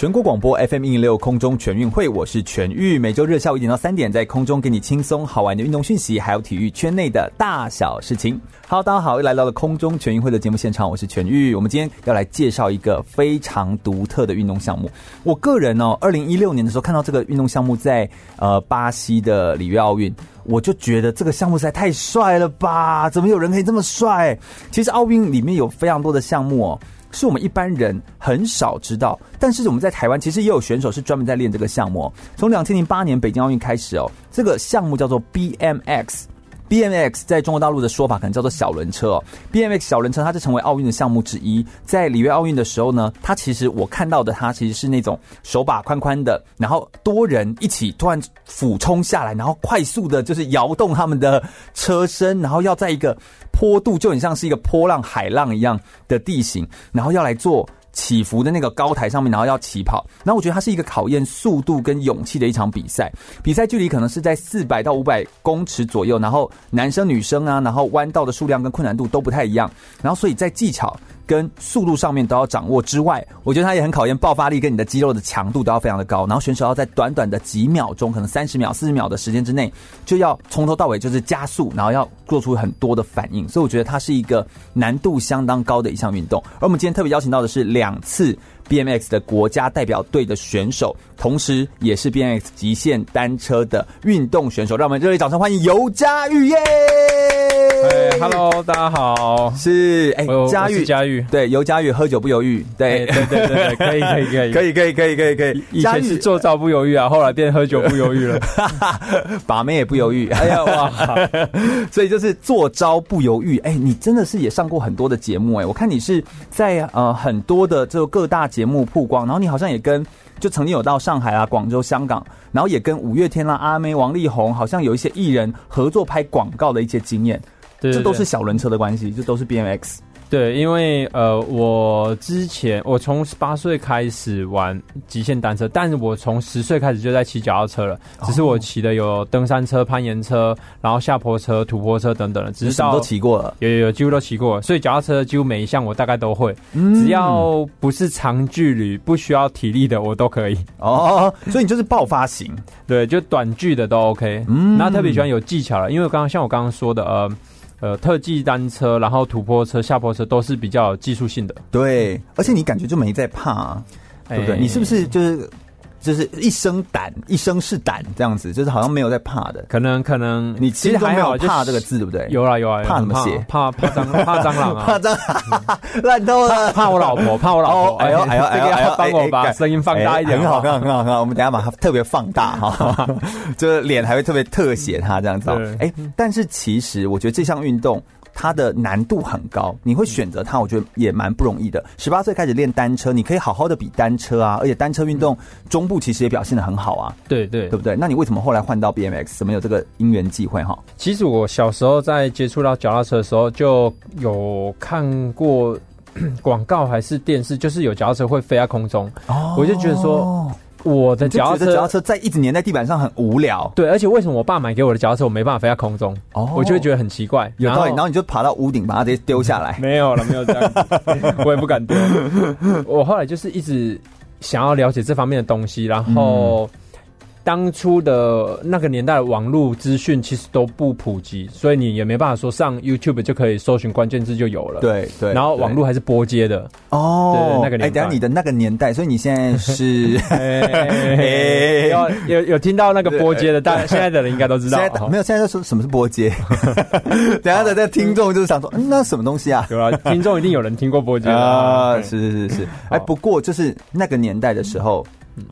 全国广播 FM 一零六空中全运会，我是全玉，每周日下午一点到三点，在空中给你轻松好玩的运动讯息，还有体育圈内的大小事情。好，大家好，又来到了空中全运会的节目现场，我是全玉。我们今天要来介绍一个非常独特的运动项目。我个人哦，二零一六年的时候看到这个运动项目在呃巴西的里约奥运，我就觉得这个项目实在太帅了吧？怎么有人可以这么帅？其实奥运里面有非常多的项目哦。是我们一般人很少知道，但是我们在台湾其实也有选手是专门在练这个项目。从两千零八年北京奥运开始哦，这个项目叫做 BMX。BMX 在中国大陆的说法可能叫做小轮车哦。BMX 小轮车它是成为奥运的项目之一。在里约奥运的时候呢，它其实我看到的它其实是那种手把宽宽的，然后多人一起突然俯冲下来，然后快速的就是摇动他们的车身，然后要在一个坡度就很像是一个波浪海浪一样的地形，然后要来做。起伏的那个高台上面，然后要起跑，然后我觉得它是一个考验速度跟勇气的一场比赛。比赛距离可能是在四百到五百公尺左右，然后男生女生啊，然后弯道的数量跟困难度都不太一样，然后所以在技巧跟速度上面都要掌握之外，我觉得它也很考验爆发力跟你的肌肉的强度都要非常的高。然后选手要在短短的几秒钟，可能三十秒、四十秒的时间之内，就要从头到尾就是加速，然后要做出很多的反应。所以我觉得它是一个难度相当高的一项运动。而我们今天特别邀请到的是两。次 BMX 的国家代表队的选手，同时也是 BMX 极限单车的运动选手，让我们热烈掌声欢迎尤佳玉耶！哎、hey,，Hello，大家好，是哎，佳玉，佳玉，对，尤佳玉，喝酒不犹豫，对，对对对对，可以可以可以，可以可以可以可以可以，以前是做招不犹豫啊，后来变喝酒不犹豫了，把妹也不犹豫，哎呀哇，所以就是做招不犹豫，哎，你真的是也上过很多的节目哎，我看你是在呃很多的这个各大节目曝光，然后你好像也跟就曾经有到上海啊、广州、香港，然后也跟五月天啦、阿妹、王力宏，好像有一些艺人合作拍广告的一些经验。对对对，这都是小轮车的关系，这都是 BMX。对，因为呃，我之前我从十八岁开始玩极限单车，但是我从十岁开始就在骑脚踏车了。只是我骑的有登山车、攀岩车，然后下坡车、土坡车等等的，只是什么都骑过了，有有有，几乎都骑过了。所以脚踏车几乎每一项我大概都会，嗯，只要不是长距离、不需要体力的，我都可以。哦，所以你就是爆发型，对，就短距的都 OK。嗯，然后特别喜欢有技巧了，因为刚刚像我刚刚说的，呃。呃，特技单车，然后土坡车、下坡车都是比较技术性的。对，而且你感觉就没在怕，啊，对不对？你是不是就是？就是一生胆，一生是胆这样子，就是好像没有在怕的。可能可能你其实还没有怕这个字，对不对？有啊有啊，怕什么写？怕怕蟑怕蟑螂啊！怕蟑螂，烂透了。怕我老婆，怕我老婆。哎呦哎呦哎呦！哎呦 帮我把声音放大一点，很好很好很好很好。我们等下把它特别放大哈，就是脸还会特别特写它这样子。哎，但是其实我觉得这项运动。它的难度很高，你会选择它，我觉得也蛮不容易的。十八岁开始练单车，你可以好好的比单车啊，而且单车运动中部其实也表现的很好啊。对对，对不对？那你为什么后来换到 BMX？怎么有这个因缘际会哈？其实我小时候在接触到脚踏车的时候，就有看过 广告还是电视，就是有脚踏车会飞在空中，哦，我就觉得说。我的脚踏车车在一直粘在地板上很无聊，对，而且为什么我爸买给我的脚踏车我没办法飞在空中？哦，我就会觉得很奇怪。有道理，然后你就爬到屋顶把它直接丢下来。没有了，没有这样，我也不敢丢。我后来就是一直想要了解这方面的东西，然后。嗯当初的那个年代的网络资讯其实都不普及，所以你也没办法说上 YouTube 就可以搜寻关键字就有了。对对，然后网络还是拨接的哦。对，那个年代。哎，等下你的那个年代，所以你现在是 有有有听到那个波接的，但现在的人应该都知道。没有，现在在说什么是波接？等下的在听众就是想说，嗯，那什么东西啊？对啊，听众一定有人听过波接啊。是是是是。哎，不过就是那个年代的时候。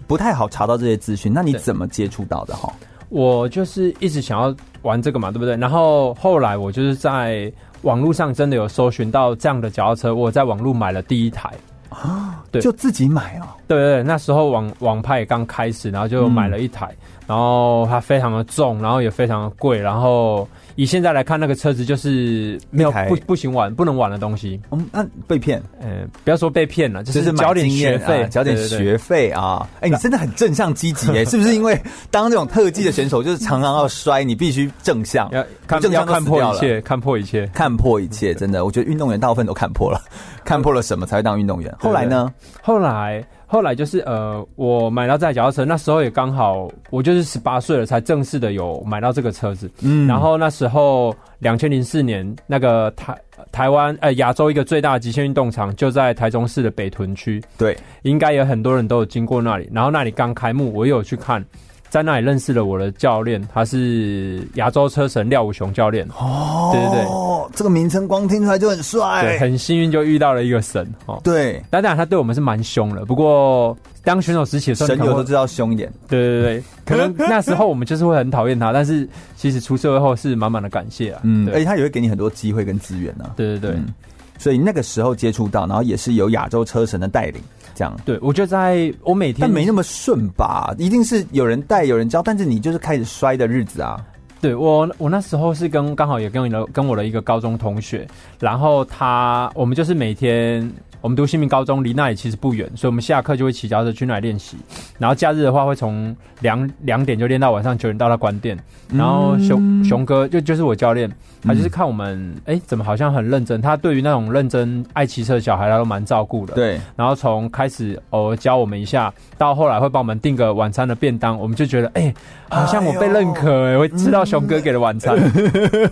不太好查到这些资讯，那你怎么接触到的哈？我就是一直想要玩这个嘛，对不对？然后后来我就是在网络上真的有搜寻到这样的脚踏车，我在网络买了第一台啊，对，就自己买哦。对对对，那时候网网拍也刚开始，然后就买了一台，嗯、然后它非常的重，然后也非常的贵，然后。以现在来看，那个车子就是没有不不行玩，不能玩的东西。嗯，那被骗？呃，不要说被骗了，就是交点学费，交点学费啊！哎，你真的很正向积极哎，是不是？因为当这种特技的选手，就是常常要摔，你必须正向，要看正向看破一切，看破一切，看破一切。真的，我觉得运动员大部分都看破了，看破了什么才会当运动员？后来呢？后来。后来就是呃，我买到这台脚踏车，那时候也刚好我就是十八岁了，才正式的有买到这个车子。嗯，然后那时候两千零四年，那个台台湾呃亚洲一个最大的极限运动场就在台中市的北屯区。对，应该有很多人都有经过那里。然后那里刚开幕，我也有去看。在那里认识了我的教练，他是亚洲车神廖武雄教练。哦，对对对，这个名称光听出来就很帅。对，很幸运就遇到了一个神。哦，对，当然他对我们是蛮凶的，不过当选手时期的时候，神有都知道凶一点。对对对，可能那时候我们就是会很讨厌他，但是其实出社会后是满满的感谢啊。嗯，而且他也会给你很多机会跟资源啊。对对对。嗯所以那个时候接触到，然后也是由亚洲车神的带领，这样。对，我觉得在我每天，但没那么顺吧，一定是有人带，有人教，但是你就是开始摔的日子啊。对我，我那时候是跟刚好也跟你的跟我的一个高中同学，然后他我们就是每天。我们读新民高中，离那里其实不远，所以我们下课就会骑脚车去那里练习。然后假日的话，会从两两点就练到晚上九点，到他关店。然后熊熊哥就就是我教练，他就是看我们，哎、嗯，怎么好像很认真？他对于那种认真爱骑车的小孩，他都蛮照顾的。对。然后从开始偶尔教我们一下，到后来会帮我们订个晚餐的便当，我们就觉得，哎，好像我被认可，哎，会吃到熊哥给的晚餐。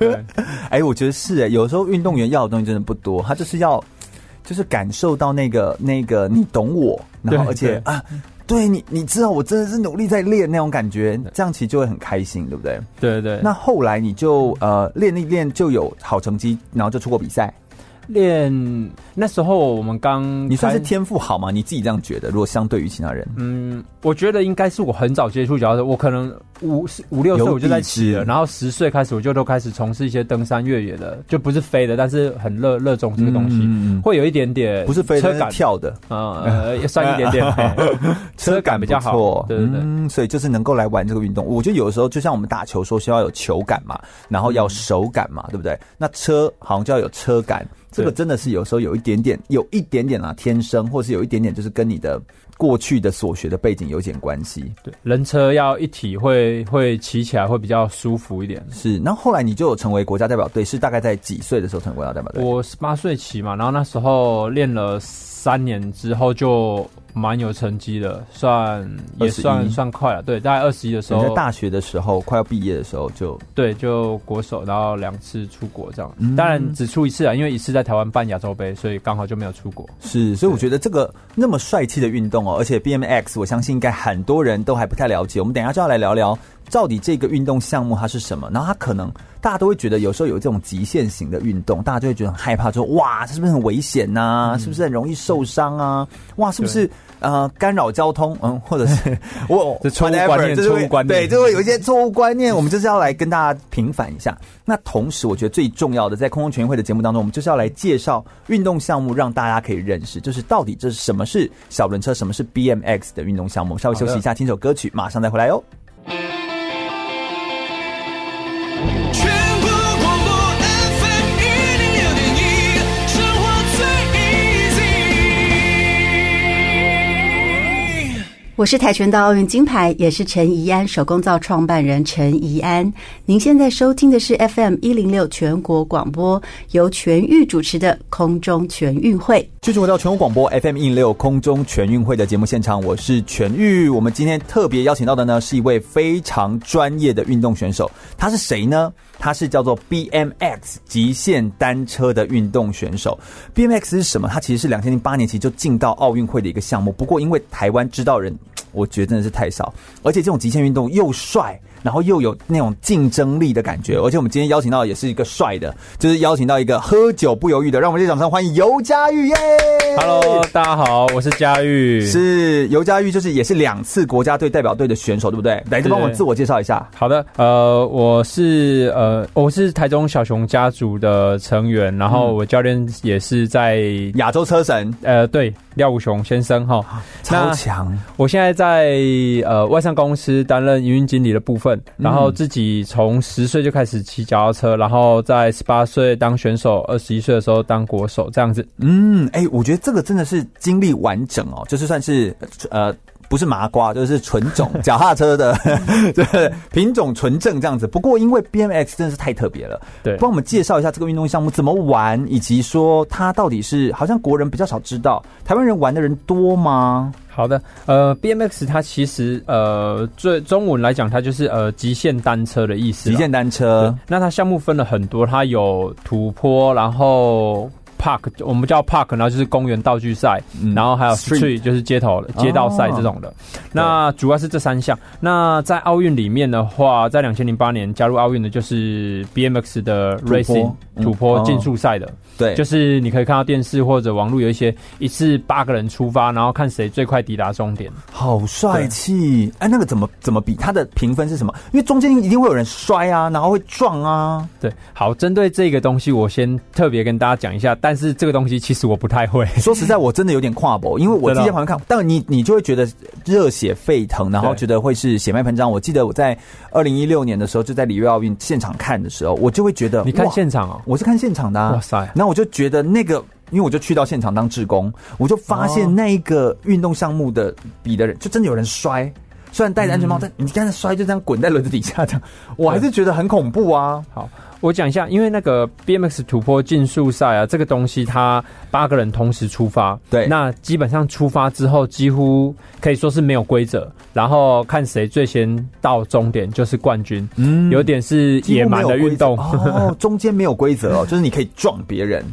哎，我觉得是哎，有时候运动员要的东西真的不多，他就是要。就是感受到那个那个你懂我，然后而且啊，对你你知道我真的是努力在练那种感觉，这样其实就会很开心，对不对？对对。那后来你就呃练一练就有好成绩，然后就出过比赛。练那时候我们刚，你算是天赋好吗？你自己这样觉得？如果相对于其他人，嗯，我觉得应该是我很早接触脚踏车，我可能五五六岁我就在骑了，然后十岁开始我就都开始从事一些登山越野的，就不是飞的，但是很热热衷这个东西，嗯、会有一点点不是飞的，跳的，也算一点点，车感比较好，对对对、嗯，所以就是能够来玩这个运动。我觉得有的时候就像我们打球说需要有球感嘛，然后要手感嘛，对不对？那车好像就要有车感。这个真的是有时候有一点点，有一点点啊，天生，或是有一点点，就是跟你的过去的所学的背景有点关系。对，人车要一体会，会会骑起来会比较舒服一点。是，然后后来你就有成为国家代表队，是大概在几岁的时候成为国家代表队？我十八岁骑嘛，然后那时候练了三年之后就。蛮有成绩的，算也算算快了。对，大概二十一的时候，在大学的时候，快要毕业的时候就对，就国手，然后两次出国这样。嗯、当然只出一次啊，因为一次在台湾办亚洲杯，所以刚好就没有出国。是，所以我觉得这个那么帅气的运动哦，而且 BMX，我相信应该很多人都还不太了解。我们等一下就要来聊聊。到底这个运动项目它是什么？然后它可能大家都会觉得有时候有这种极限型的运动，大家就会觉得很害怕，说哇，这是不是很危险呐、啊？嗯、是不是很容易受伤啊？哇，是不是呃干扰交通？嗯，或者是我 这错误观念，错误观念，对，就会有一些错误观念。我们就是要来跟大家平反一下。那同时，我觉得最重要的，在空中全运会的节目当中，我们就是要来介绍运动项目，让大家可以认识，就是到底这是什么是小轮车，什么是 BMX 的运动项目。稍微休息一下，听首歌曲，马上再回来哟。我是跆拳道奥运金牌，也是陈怡安手工皂创办人陈怡安。您现在收听的是 FM 一零六全国广播，由全玉主持的空中全运会。继续回到全国广播 FM 一零六空中全运会的节目现场，我是全玉。我们今天特别邀请到的呢，是一位非常专业的运动选手。他是谁呢？他是叫做 BMX 极限单车的运动选手。BMX 是什么？它其实是两千零八年其实就进到奥运会的一个项目。不过因为台湾知道人。我觉得真的是太少，而且这种极限运动又帅，然后又有那种竞争力的感觉。而且我们今天邀请到的也是一个帅的，就是邀请到一个喝酒不犹豫的，让我们热烈掌声欢迎尤佳玉耶！Hello，大家好，我是佳玉，是尤佳玉，就是也是两次国家队代表队的选手，对不对？来，帮我自我介绍一下。好的，呃，我是呃，我是台中小熊家族的成员，然后我教练也是在亚洲车神，呃，对。廖武雄先生哈，超强！我现在在呃外商公司担任营运经理的部分，然后自己从十岁就开始骑脚踏车，然后在十八岁当选手，二十一岁的时候当国手，这样子。嗯，哎、欸，我觉得这个真的是经历完整哦，就是算是呃。不是麻瓜，就是纯种 脚踏车的，对品种纯正这样子。不过因为 BMX 真的是太特别了，对，帮我们介绍一下这个运动项目怎么玩，以及说它到底是好像国人比较少知道，台湾人玩的人多吗？好的，呃，BMX 它其实呃最中文来讲，它就是呃极限单车的意思。极限单车，那它项目分了很多，它有土坡，然后。Park 我们叫 Park，然后就是公园道具赛，嗯，然后还有 Street 就是街头街道赛这种的。哦。那主要是这三项。那在奥运里面的话，在两千零八年加入奥运的就是 BMX 的 Racing 土坡竞速赛的。对，就是你可以看到电视或者网络有一些一次八个人出发，然后看谁最快抵达终点。好帅气！哎，那个怎么怎么比？它的评分是什么？因为中间一定会有人摔啊，然后会撞啊。对，好，针对这个东西，我先特别跟大家讲一下。但是这个东西其实我不太会。说实在，我真的有点跨博，因为我直接旁边看，但你你就会觉得热血沸腾，然后觉得会是血脉喷张。我记得我在二零一六年的时候，就在里约奥运现场看的时候，我就会觉得你看现场哦，我是看现场的啊。哇塞！那我就觉得那个，因为我就去到现场当志工，我就发现那一个运动项目的比的人，就真的有人摔，虽然戴着安全帽，但你刚才摔就这样滚在轮子底下，这样我还是觉得很恐怖啊。好。我讲一下，因为那个 BMX 土坡竞速赛啊，这个东西它八个人同时出发，对，那基本上出发之后几乎可以说是没有规则，然后看谁最先到终点就是冠军，嗯，有点是野蛮的运动。哦，中间没有规则哦，就是你可以撞别人。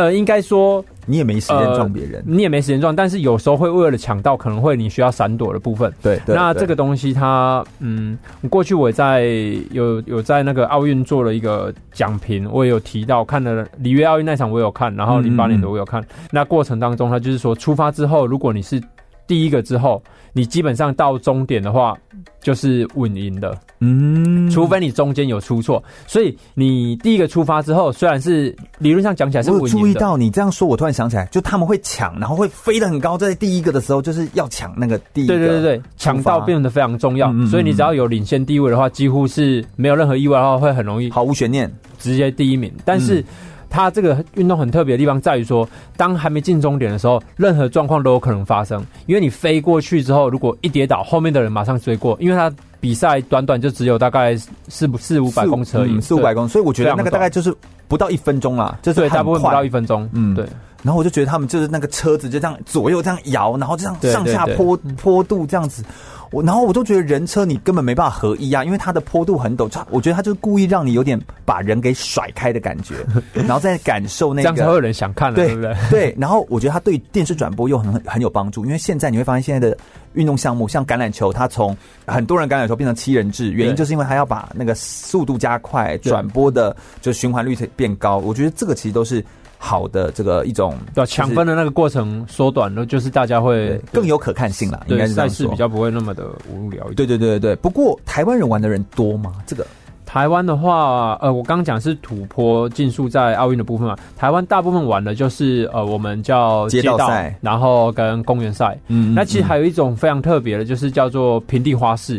呃，应该说你也没时间撞别人，呃，你也没时间撞，但是有时候会为了抢到，可能会你需要闪躲的部分。对，对，那这个东西它，嗯，过去我也在有有在那个奥运做了一个讲评，我也有提到，看了里约奥运那场我有看，然后零八年的我有看，嗯嗯，那过程当中，它就是说出发之后，如果你是第一个之后，你基本上到终点的话，就是稳赢的。嗯，除非你中间有出错。所以你第一个出发之后，虽然是理论上讲起来是稳赢的。我注意到你这样说，我突然想起来，就他们会抢，然后会飞得很高，在第一个的时候就是要抢那个第一个。对对对对，抢到变得非常重要。嗯嗯嗯，所以你只要有领先地位的话，几乎是没有任何意外的话，会很容易毫无悬念直接第一名。但是。嗯它这个运动很特别的地方在于说，当还没进终点的时候，任何状况都有可能发生。因为你飞过去之后，如果一跌倒，后面的人马上追过。因为它比赛短短就只有大概四四五百公尺而已，四五百公尺，所以我觉得那个大概就是不到一分钟啦，就是大部分不到一分钟。嗯，对。然后我就觉得他们就是那个车子就这样左右这样摇，然后这样上下坡坡度这样子。我然后我都觉得人车你根本没办法合一啊，因为它的坡度很陡，我觉得它就是故意让你有点把人给甩开的感觉，然后再感受那个，这样才会有人想看了，对不对？对。然后我觉得他对电视转播又很很有帮助，因为现在你会发现现在的运动项目像橄榄球，它从很多人橄榄球变成七人制，原因就是因为它要把那个速度加快，转播的就循环率变高。我觉得这个其实都是。好的，这个一种对抢分的那个过程缩短了，就是大家会更有可看性了。应该是赛事比较不会那么的无聊。对对对对对。不过台湾人玩的人多吗？这个台湾的话，呃，我刚刚讲是土坡竞速在奥运的部分嘛。台湾大部分玩的就是呃，我们叫街道赛，然后跟公园赛。嗯，那其实还有一种非常特别的，就是叫做平地花式。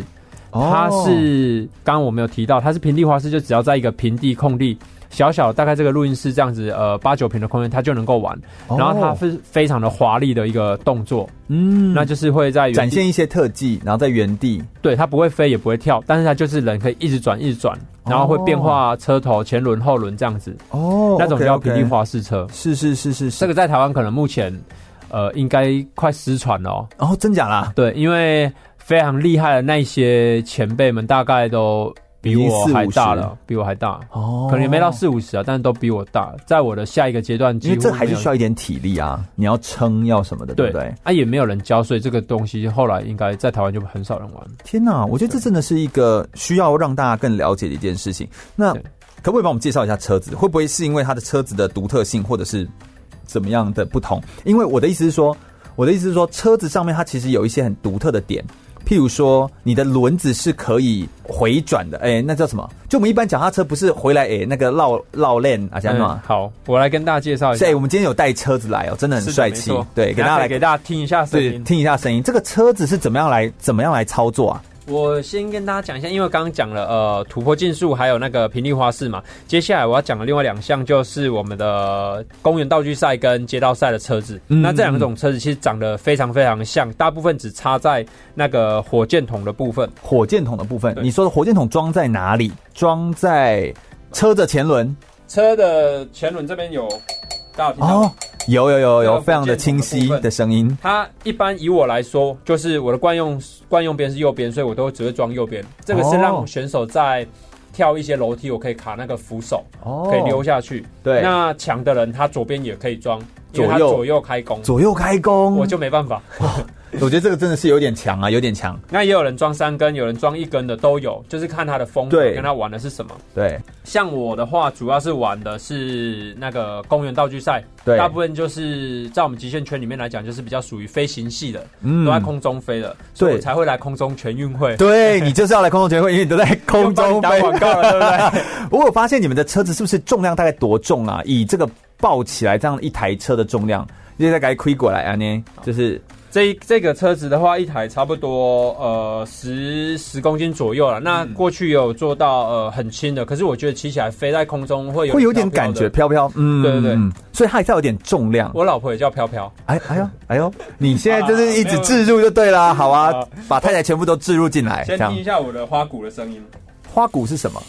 哦，它是刚刚我没有提到，它是平地花式，就只要在一个平地空地。小小大概这个录音室这样子，呃，八九平的空间，它就能够玩。然后它是非常的华丽的一个动作，嗯，那就是会在展现一些特技，然后在原地，对，它不会飞也不会跳，但是它就是人可以一直转一直转，然后会变化车头、前轮、后轮这样子。哦，那种叫平地花式车，是是是是是，这个在台湾可能目前，呃，应该快失传了哦。哦，真假啦？对，因为非常厉害的那些前辈们，大概都。比我还大了，比我还大哦，可能也没到四五十啊，但是都比我大。在我的下一个阶段，因为这还是需要一点体力啊，你要撑要什么的，对不对？啊，也没有人教，所以这个东西后来应该在台湾就很少人玩。天哪，我觉得这真的是一个需要让大家更了解的一件事情。那可不可以帮我们介绍一下车子？会不会是因为它的车子的独特性，或者是怎么样的不同？因为我的意思是说，我的意思是说，车子上面它其实有一些很独特的点。譬譬如说你的轮子是可以回转的，哎，那叫什么？就我们一般脚踏车不是回来哎，那个绕绕链啊，这样吗？好，我来跟大家介绍一下。哎，我们今天有带车子来哦，真的很帅气。对，给大家来给大家听一下声音，听一下声音。这个车子是怎么样来怎么样来操作啊？我先跟大家讲一下，因为刚刚讲了呃突破竞速还有那个平地花式嘛，接下来我要讲的另外两项就是我们的公园道具赛跟街道赛的车子。嗯、那这两种车子其实长得非常非常像，大部分只差在那个火箭筒的部分。火箭筒的部分，你说的火箭筒装在哪里？装在车的前轮。车的前轮这边有，大家听到吗？哦有有有有，非常的清晰的声音。它一般以我来说，就是我的惯用惯用边是右边，所以我都只会装右边。这个是让选手在跳一些楼梯，我可以卡那个扶手，哦、可以溜下去。对，那强的人他左边也可以装，因为他左右开弓，左右开弓，我就没办法。我觉得这个真的是有点强啊，有点强。那也有人装三根，有人装一根的都有，就是看他的风格，跟他玩的是什么。对，像我的话，主要是玩的是那个公园道具赛，对，大部分就是在我们极限圈里面来讲，就是比较属于飞行系的，嗯，都在空中飞的，所以我才会来空中全运会。对，你就是要来空中全运会，因为你都在空中飞。打广告了，对不对？我有发现你们的车子是不是重量大概多重啊？以这个抱起来这样一台车的重量，现在该亏过来啊？呢，就是。这这个车子的话，一台差不多呃十十公斤左右了。那过去有做到呃很轻的，可是我觉得骑起来飞在空中会有会有点感觉飘飘。嗯，对对对，所以它还是有点重量。我老婆也叫飘飘。哎哎呦 哎呦，你现在就是一直置入就对了，好啊，把太太全部都置入进来。先听一下我的花鼓的声音。花鼓是什么？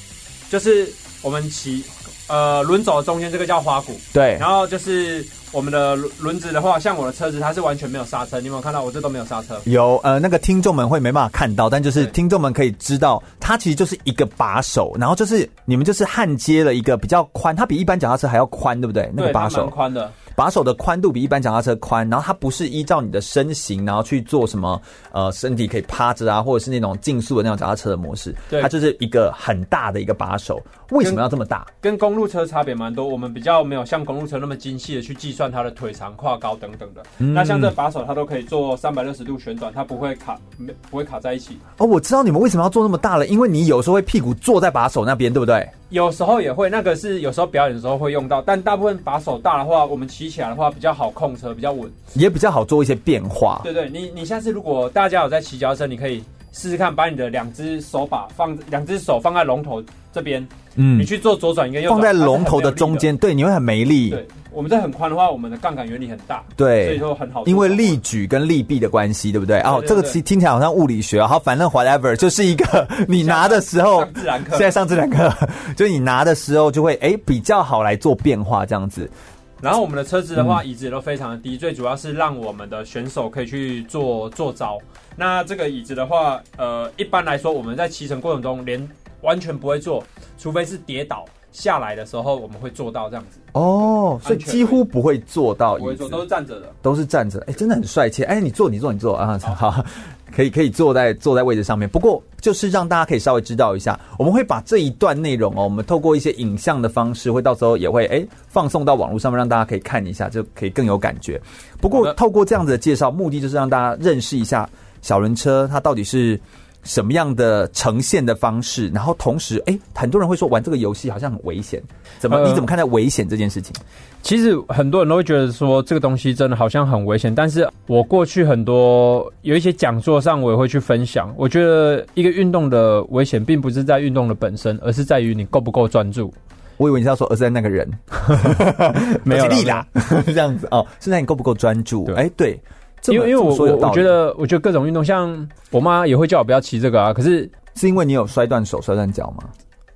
就是我们骑呃轮走中间这个叫花鼓。对，然后就是。我们的轮轮子的话，像我的车子，它是完全没有刹车。你有没有看到我这都没有刹车？有，呃，那个听众们会没办法看到，但就是听众们可以知道，它其实就是一个把手，然后就是你们就是焊接了一个比较宽，它比一般脚踏车还要宽，对不对？那个把手宽的。把手的宽度比一般脚踏车宽，然后它不是依照你的身形，然后去做什么呃身体可以趴着啊，或者是那种竞速的那种脚踏车的模式。对，它就是一个很大的一个把手。为什么要这么大？跟，跟公路车差别蛮多。我们比较没有像公路车那么精细的去计算它的腿长、胯高等等的。嗯、那像这把手，它都可以做三百六十度旋转，它不会卡，没不会卡在一起。哦，我知道你们为什么要做那么大了，因为你有时候会屁股坐在把手那边，对不对？有时候也会，那个是有时候表演的时候会用到，但大部分把手大的话，我们骑起来的话比较好控车，比较稳，也比较好做一些变化。对对，你你下次如果大家有在骑脚踏车，你可以试试看，把你的两只手把放，两只手放在龙头这边，嗯，你去做左转一个右转，放在龙头的中间，对，你会很没力。对。我们这很宽的话，我们的杠杆原理很大，对，所以说很好。因为力举跟力臂的关系，对不对？哦，这个词听起来好像物理学，好，反正 whatever，就是一个 你拿的时候，上自然课，现在上自然课，就是你拿的时候就会哎比较好来做变化这样子。然后我们的车子的话，嗯、椅子也都非常的低，最主要是让我们的选手可以去做做招。那这个椅子的话，呃，一般来说我们在骑乘过程中连完全不会坐，除非是跌倒。下来的时候，我们会做到这样子哦，所以几乎不会坐到椅子，不会坐，都是站着的，都是站着。哎，真的很帅气。哎，你坐，你坐，你坐啊！好，可以可以坐在坐在位置上面。不过就是让大家可以稍微知道一下，我们会把这一段内容哦，我们透过一些影像的方式，会到时候也会哎放送到网络上面，让大家可以看一下，就可以更有感觉。不过透过这样子的介绍，目的就是让大家认识一下小轮车它到底是。什么样的呈现的方式？然后同时，哎，很多人会说玩这个游戏好像很危险，怎么？呃、你怎么看待危险这件事情？其实很多人都会觉得说这个东西真的好像很危险，但是我过去很多有一些讲座上，我也会去分享。我觉得一个运动的危险，并不是在运动的本身，而是在于你够不够专注。我以为你是要说，而是在那个人，没有力啦，这样子哦，是在你够不够专注？哎，对。因为因为我我我觉得我觉得各种运动，像我妈也会叫我不要骑这个啊。可是是因为你有摔断手、摔断脚吗？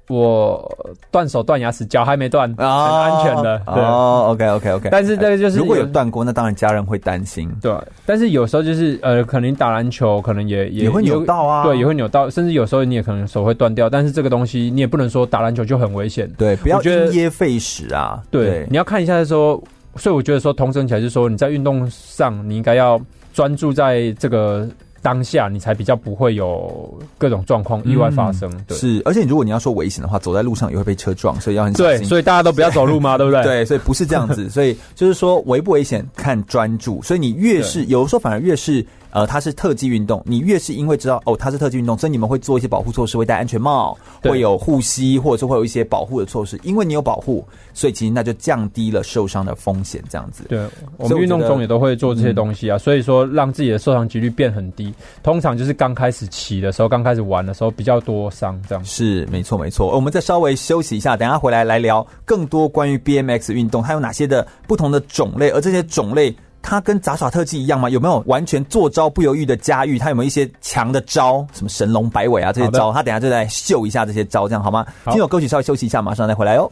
我断手断牙齿，脚还没断，很安全的。哦，OK OK OK。但是这个就是如果有断过，那当然家人会担心。对，但是有时候就是呃，可能打篮球可能也也也会扭到啊。对，也会扭到，甚至有时候你也可能手会断掉。但是这个东西你也不能说打篮球就很危险。对，不要因噎废食啊。对，你要看一下说。所以我觉得说，同整起来就是说，你在运动上，你应该要专注在这个当下，你才比较不会有各种状况、意外发生。嗯、对是，而且如果你要说危险的话，走在路上也会被车撞，所以要很小心。对，所以大家都不要走路嘛，对不对？对，所以不是这样子。所以就是说，危不危险看专注。所以你越是有的时候，反而越是呃，它是特技运动，你越是因为知道哦，它是特技运动，所以你们会做一些保护措施，会戴安全帽，会有护膝，或者是会有一些保护的措施。因为你有保护，所以其实那就降低了受伤的风险，这样子。对，我们运动中也都会做这些东西啊，所以说让自己的受伤几率变很低。通常就是刚开始骑的时候，刚开始玩的时候比较多伤，这样。是，没错，没错。我们再稍微休息一下，等下回来来聊更多关于 BMX 运动，它有哪些的不同的种类，而这些种类。它跟杂耍特技一样吗？有没有完全做招不犹豫的驾驭？他有没有一些强的招，什么神龙摆尾啊这些招？他等下就来秀一下这些招，这样好吗？好，听首歌曲稍微休息一下，马上再回来哦。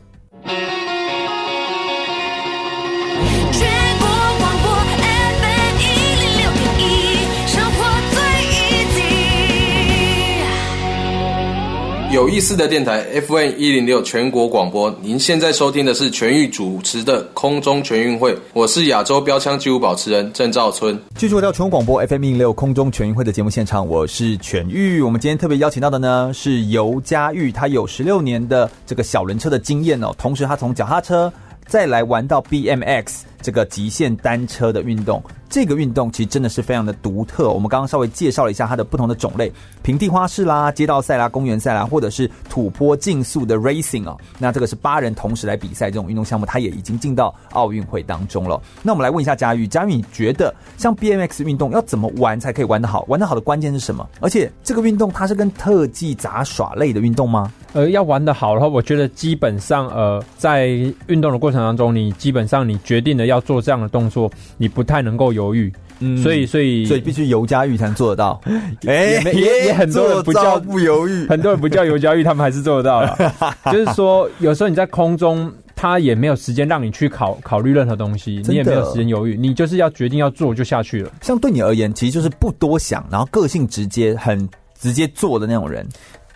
有意思的电台 FM 一零六全国广播，您现在收听的是全域主持的空中全运会，我是亚洲标枪纪录保持人郑兆春。继续回到全国广播 FM 一零六空中全运会的节目现场，我是全域。我们今天特别邀请到的呢是尤佳玉，他有十六年的这个小轮车的经验哦，同时他从脚踏车再来玩到 BMX 这个极限单车的运动。这个运动其实真的是非常的独特。我们刚刚稍微介绍了一下它的不同的种类：平地花式啦、街道赛啦、公园赛啦，或者是土坡竞速的 racing 哦。那这个是八人同时来比赛这种运动项目，它也已经进到奥运会当中了。那我们来问一下佳玉，佳玉你觉得像 BMX 运动要怎么玩才可以玩得好？玩得好的关键是什么？而且这个运动它是跟特技杂耍类的运动吗？呃，要玩得好的话，我觉得基本上呃，在运动的过程当中，你基本上你决定了要做这样的动作，你不太能够犹豫。嗯，所以所以所以必须尤佳玉才能做得到。哎、欸，也也很多人不叫不犹豫，很多人不叫尤佳玉，他们还是做得到了。就是说，有时候你在空中，他也没有时间让你去考考虑任何东西，你也没有时间犹豫，你就是要决定要做就下去了。像对你而言，其实就是不多想，然后个性直接，很直接做的那种人。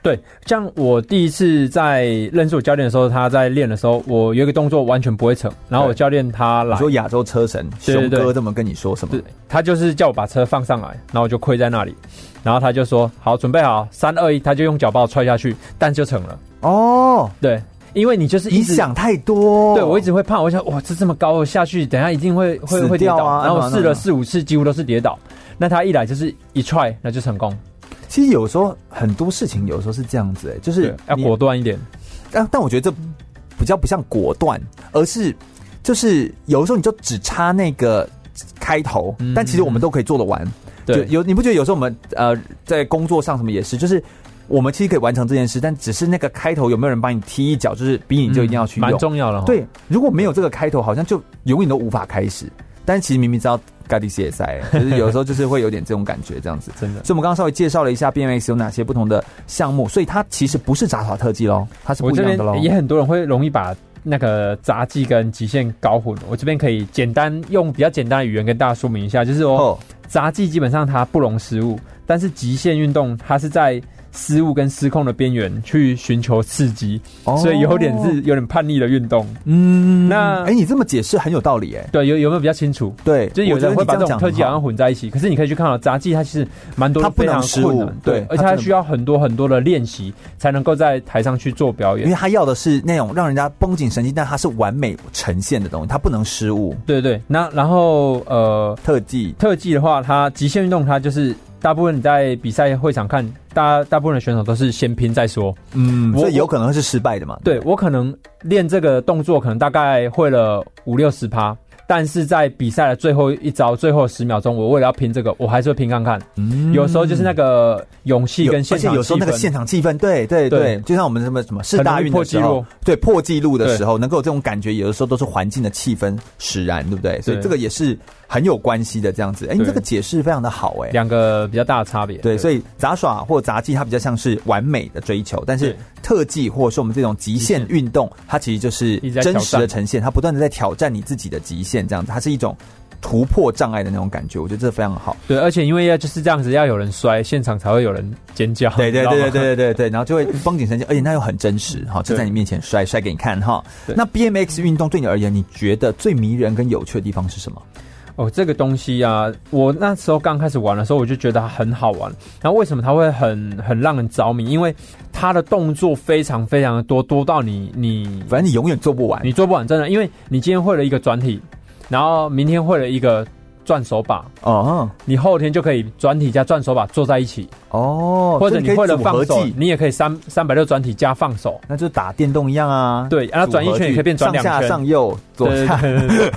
对，像我第一次在认识我教练的时候，他在练的时候，我有一个动作完全不会成，然后我教练他来说亚洲车神熊哥这么跟你说什么？对，他就是叫我把车放上来，然后我就跪在那里，然后他就说好，准备好，三二一，他就用脚把我踹下去，但就成了。哦，对，因为你就是你想太多，对，我一直会怕，我想哇，这这么高下去，等下一定会会会跌倒啊，然后试了四五次，几乎都是跌倒，那他一来就是一踹，那就成功。其实有时候很多事情，有时候是这样子，哎，就是要果断一点。但但我觉得这比较不像果断，而是就是有的时候你就只差那个开头，嗯、但其实我们都可以做得完。对，有你不觉得有时候我们呃在工作上什么也是，就是我们其实可以完成这件事，但只是那个开头有没有人帮你踢一脚，就是逼你就一定要去用，蛮、嗯、重要的。对，如果没有这个开头，好像就永远都无法开始。但其实明明知道。盖蒂斯也赛，就是有时候就是会有点这种感觉，这样子真的。所以我们刚刚稍微介绍了一下 BMX 有哪些不同的项目，所以它其实不是杂耍特技喽，它是不一样的喽。也很多人会容易把那个杂技跟极限搞混。我这边可以简单用比较简单的语言跟大家说明一下，就是说杂技基本上它不容失误，但是极限运动它是在。失误跟失控的边缘去寻求刺激，哦，所以有点是有点叛逆的运动。嗯，那哎，欸，你这么解释很有道理哎，欸。对，有有没有比较清楚？对，就有人会把这种特技好像混在一起。可是你可以去看到杂技，它其实蛮多非常困难，对，而且它需要很多很多的练习才能够在台上去做表演。因为他要的是那种让人家绷紧神经，但它是完美呈现的东西，它不能失误。对对，那然后呃，特技特技的话，它极限运动它就是。大部分你在比赛会场看，大大部分的选手都是先拼再说。嗯，所以有可能会是失败的嘛？对，我可能练这个动作，可能大概会了五六十趴。但是在比赛的最后一招、最后十秒钟，我为了要拼这个，我还是会拼看看。嗯，有时候就是那个勇气跟现场气氛，有时候那个现场气氛，对对对，对，就像我们什么什么世大运的时候，对破纪录的时候，能够有这种感觉，有的时候都是环境的气氛使然，对不对？所以这个也是很有关系的。这样子，哎，你这个解释非常的好，哎，两个比较大的差别。对，所以杂耍或杂技它比较像是完美的追求，但是特技或者是我们这种极限运动，它其实就是真实的呈现，它不断的在挑战你自己的极限，这样子，它是一种。突破障碍的那种感觉，我觉得这非常好。对，而且因为要就是这样子，要有人摔，现场才会有人尖叫。对对对对对对对，然后就会 绷紧神经，而且那又很真实哈，就在你面前摔摔给你看哈。那 BMX 运动对你而言，你觉得最迷人跟有趣的地方是什么？哦，这个东西啊，我那时候刚开始玩的时候，我就觉得它很好玩。然后为什么它会很很让人着迷？因为它的动作非常非常的多，多到你你反正你永远做不完，你做不完真的，因为你今天会了一个转体。然后明天会了一个转手把哦，你后天就可以转体加转手把做在一起哦，或者你会了放手，你，也可以三三百六转体加放手，那就打电动一样啊。对，然后转一圈也可以变转两圈，上下上右左下，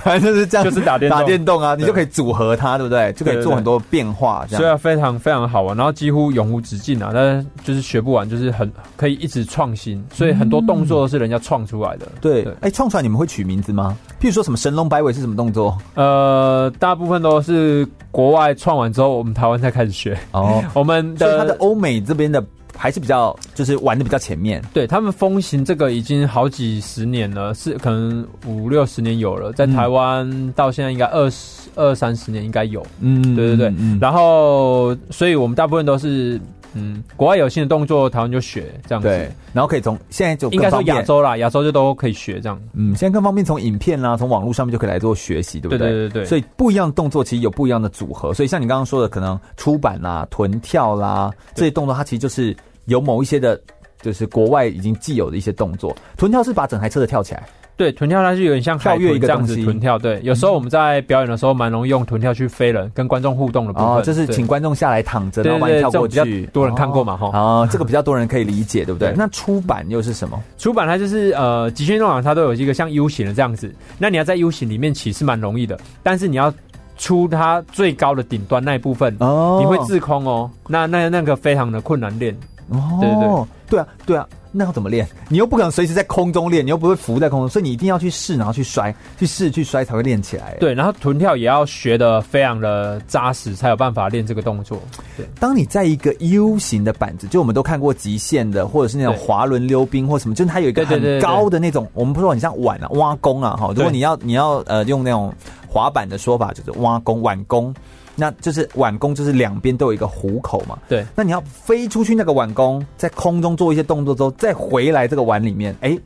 反正就是这样，就是打电打电动啊，你就可以组合它，对不对？就可以做很多变化，这样。所以非常非常好玩，然后几乎永无止境啊，但是就是学不完，就是很可以一直创新，所以很多动作都是人家创出来的。对，哎，创出来你们会取名字吗？譬如说什么神龙摆尾是什么动作？呃，大部分都是国外创完之后，我们台湾才开始学。哦，我们的他的欧美这边的还是比较，就是玩的比较前面。对，他们风行这个已经好几十年了，是可能五六十年有了，在台湾到现在应该二十二三十年应该有。嗯，对对对。嗯，然后，所以我们大部分都是。嗯，国外有新的动作，台湾就学这样子。对，然后可以从现在就应该说亚洲啦，亚洲就都可以学这样。嗯，现在更方便，从影片啦，从网络上面就可以来做学习，对不对？对对对对。所以不一样的动作其实有不一样的组合。所以像你刚刚说的，可能出版啦、臀跳啦这些动作，它其实就是有某一些的，就是国外已经既有的一些动作。臀跳是把整台车子跳起来。对，臀跳它是有点像跳跃一个这样子臀跳。对，有时候我们在表演的时候，蛮容易用臀跳去飞人，跟观众互动的部分。哦，就是请观众下来躺着，然后把你跳过去。多人看过嘛？哈。哦，这个比较多人可以理解，对不对？那出版又是什么？出版它就是呃，极限运动场它都有一个像 U 型的这样子。那你要在 U 型里面起是蛮容易的，但是你要出它最高的顶端那一部分，哦，你会滞空哦。那那那个非常的困难练。哦，对对对，对啊，对啊。那要怎么练？你又不可能随时在空中练，你又不会浮在空中，所以你一定要去试，然后去摔，去试去摔才会练起来。对，然后臀跳也要学的非常的扎实，才有办法练这个动作。对，当你在一个 U 型的板子，就我们都看过极限的，或者是那种滑轮溜冰或什么，就是它有一个很高的那种，我们不说很像碗啊、挖弓啊哈。如果你要你要呃用那种滑板的说法，就是挖弓、碗工。那就是碗弓，就是两边都有一个虎口嘛。对。那你要飞出去那个碗弓，在空中做一些动作之后，再回来这个碗里面，哎、欸，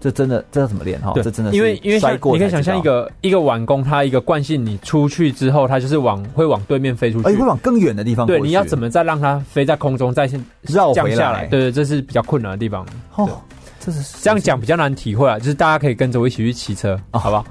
这真的这要怎么练哈？这真的是因为因为你可以想象一个一个碗弓，它一个惯性，你出去之后，它就是往会往对面飞出去，哎、欸，会往更远的地方。对，你要怎么再让它飞在空中，再先绕回来？对对，这是比较困难的地方。哦。这是这样讲比较难体会啊，就是大家可以跟着我一起去骑车，哦、好不好？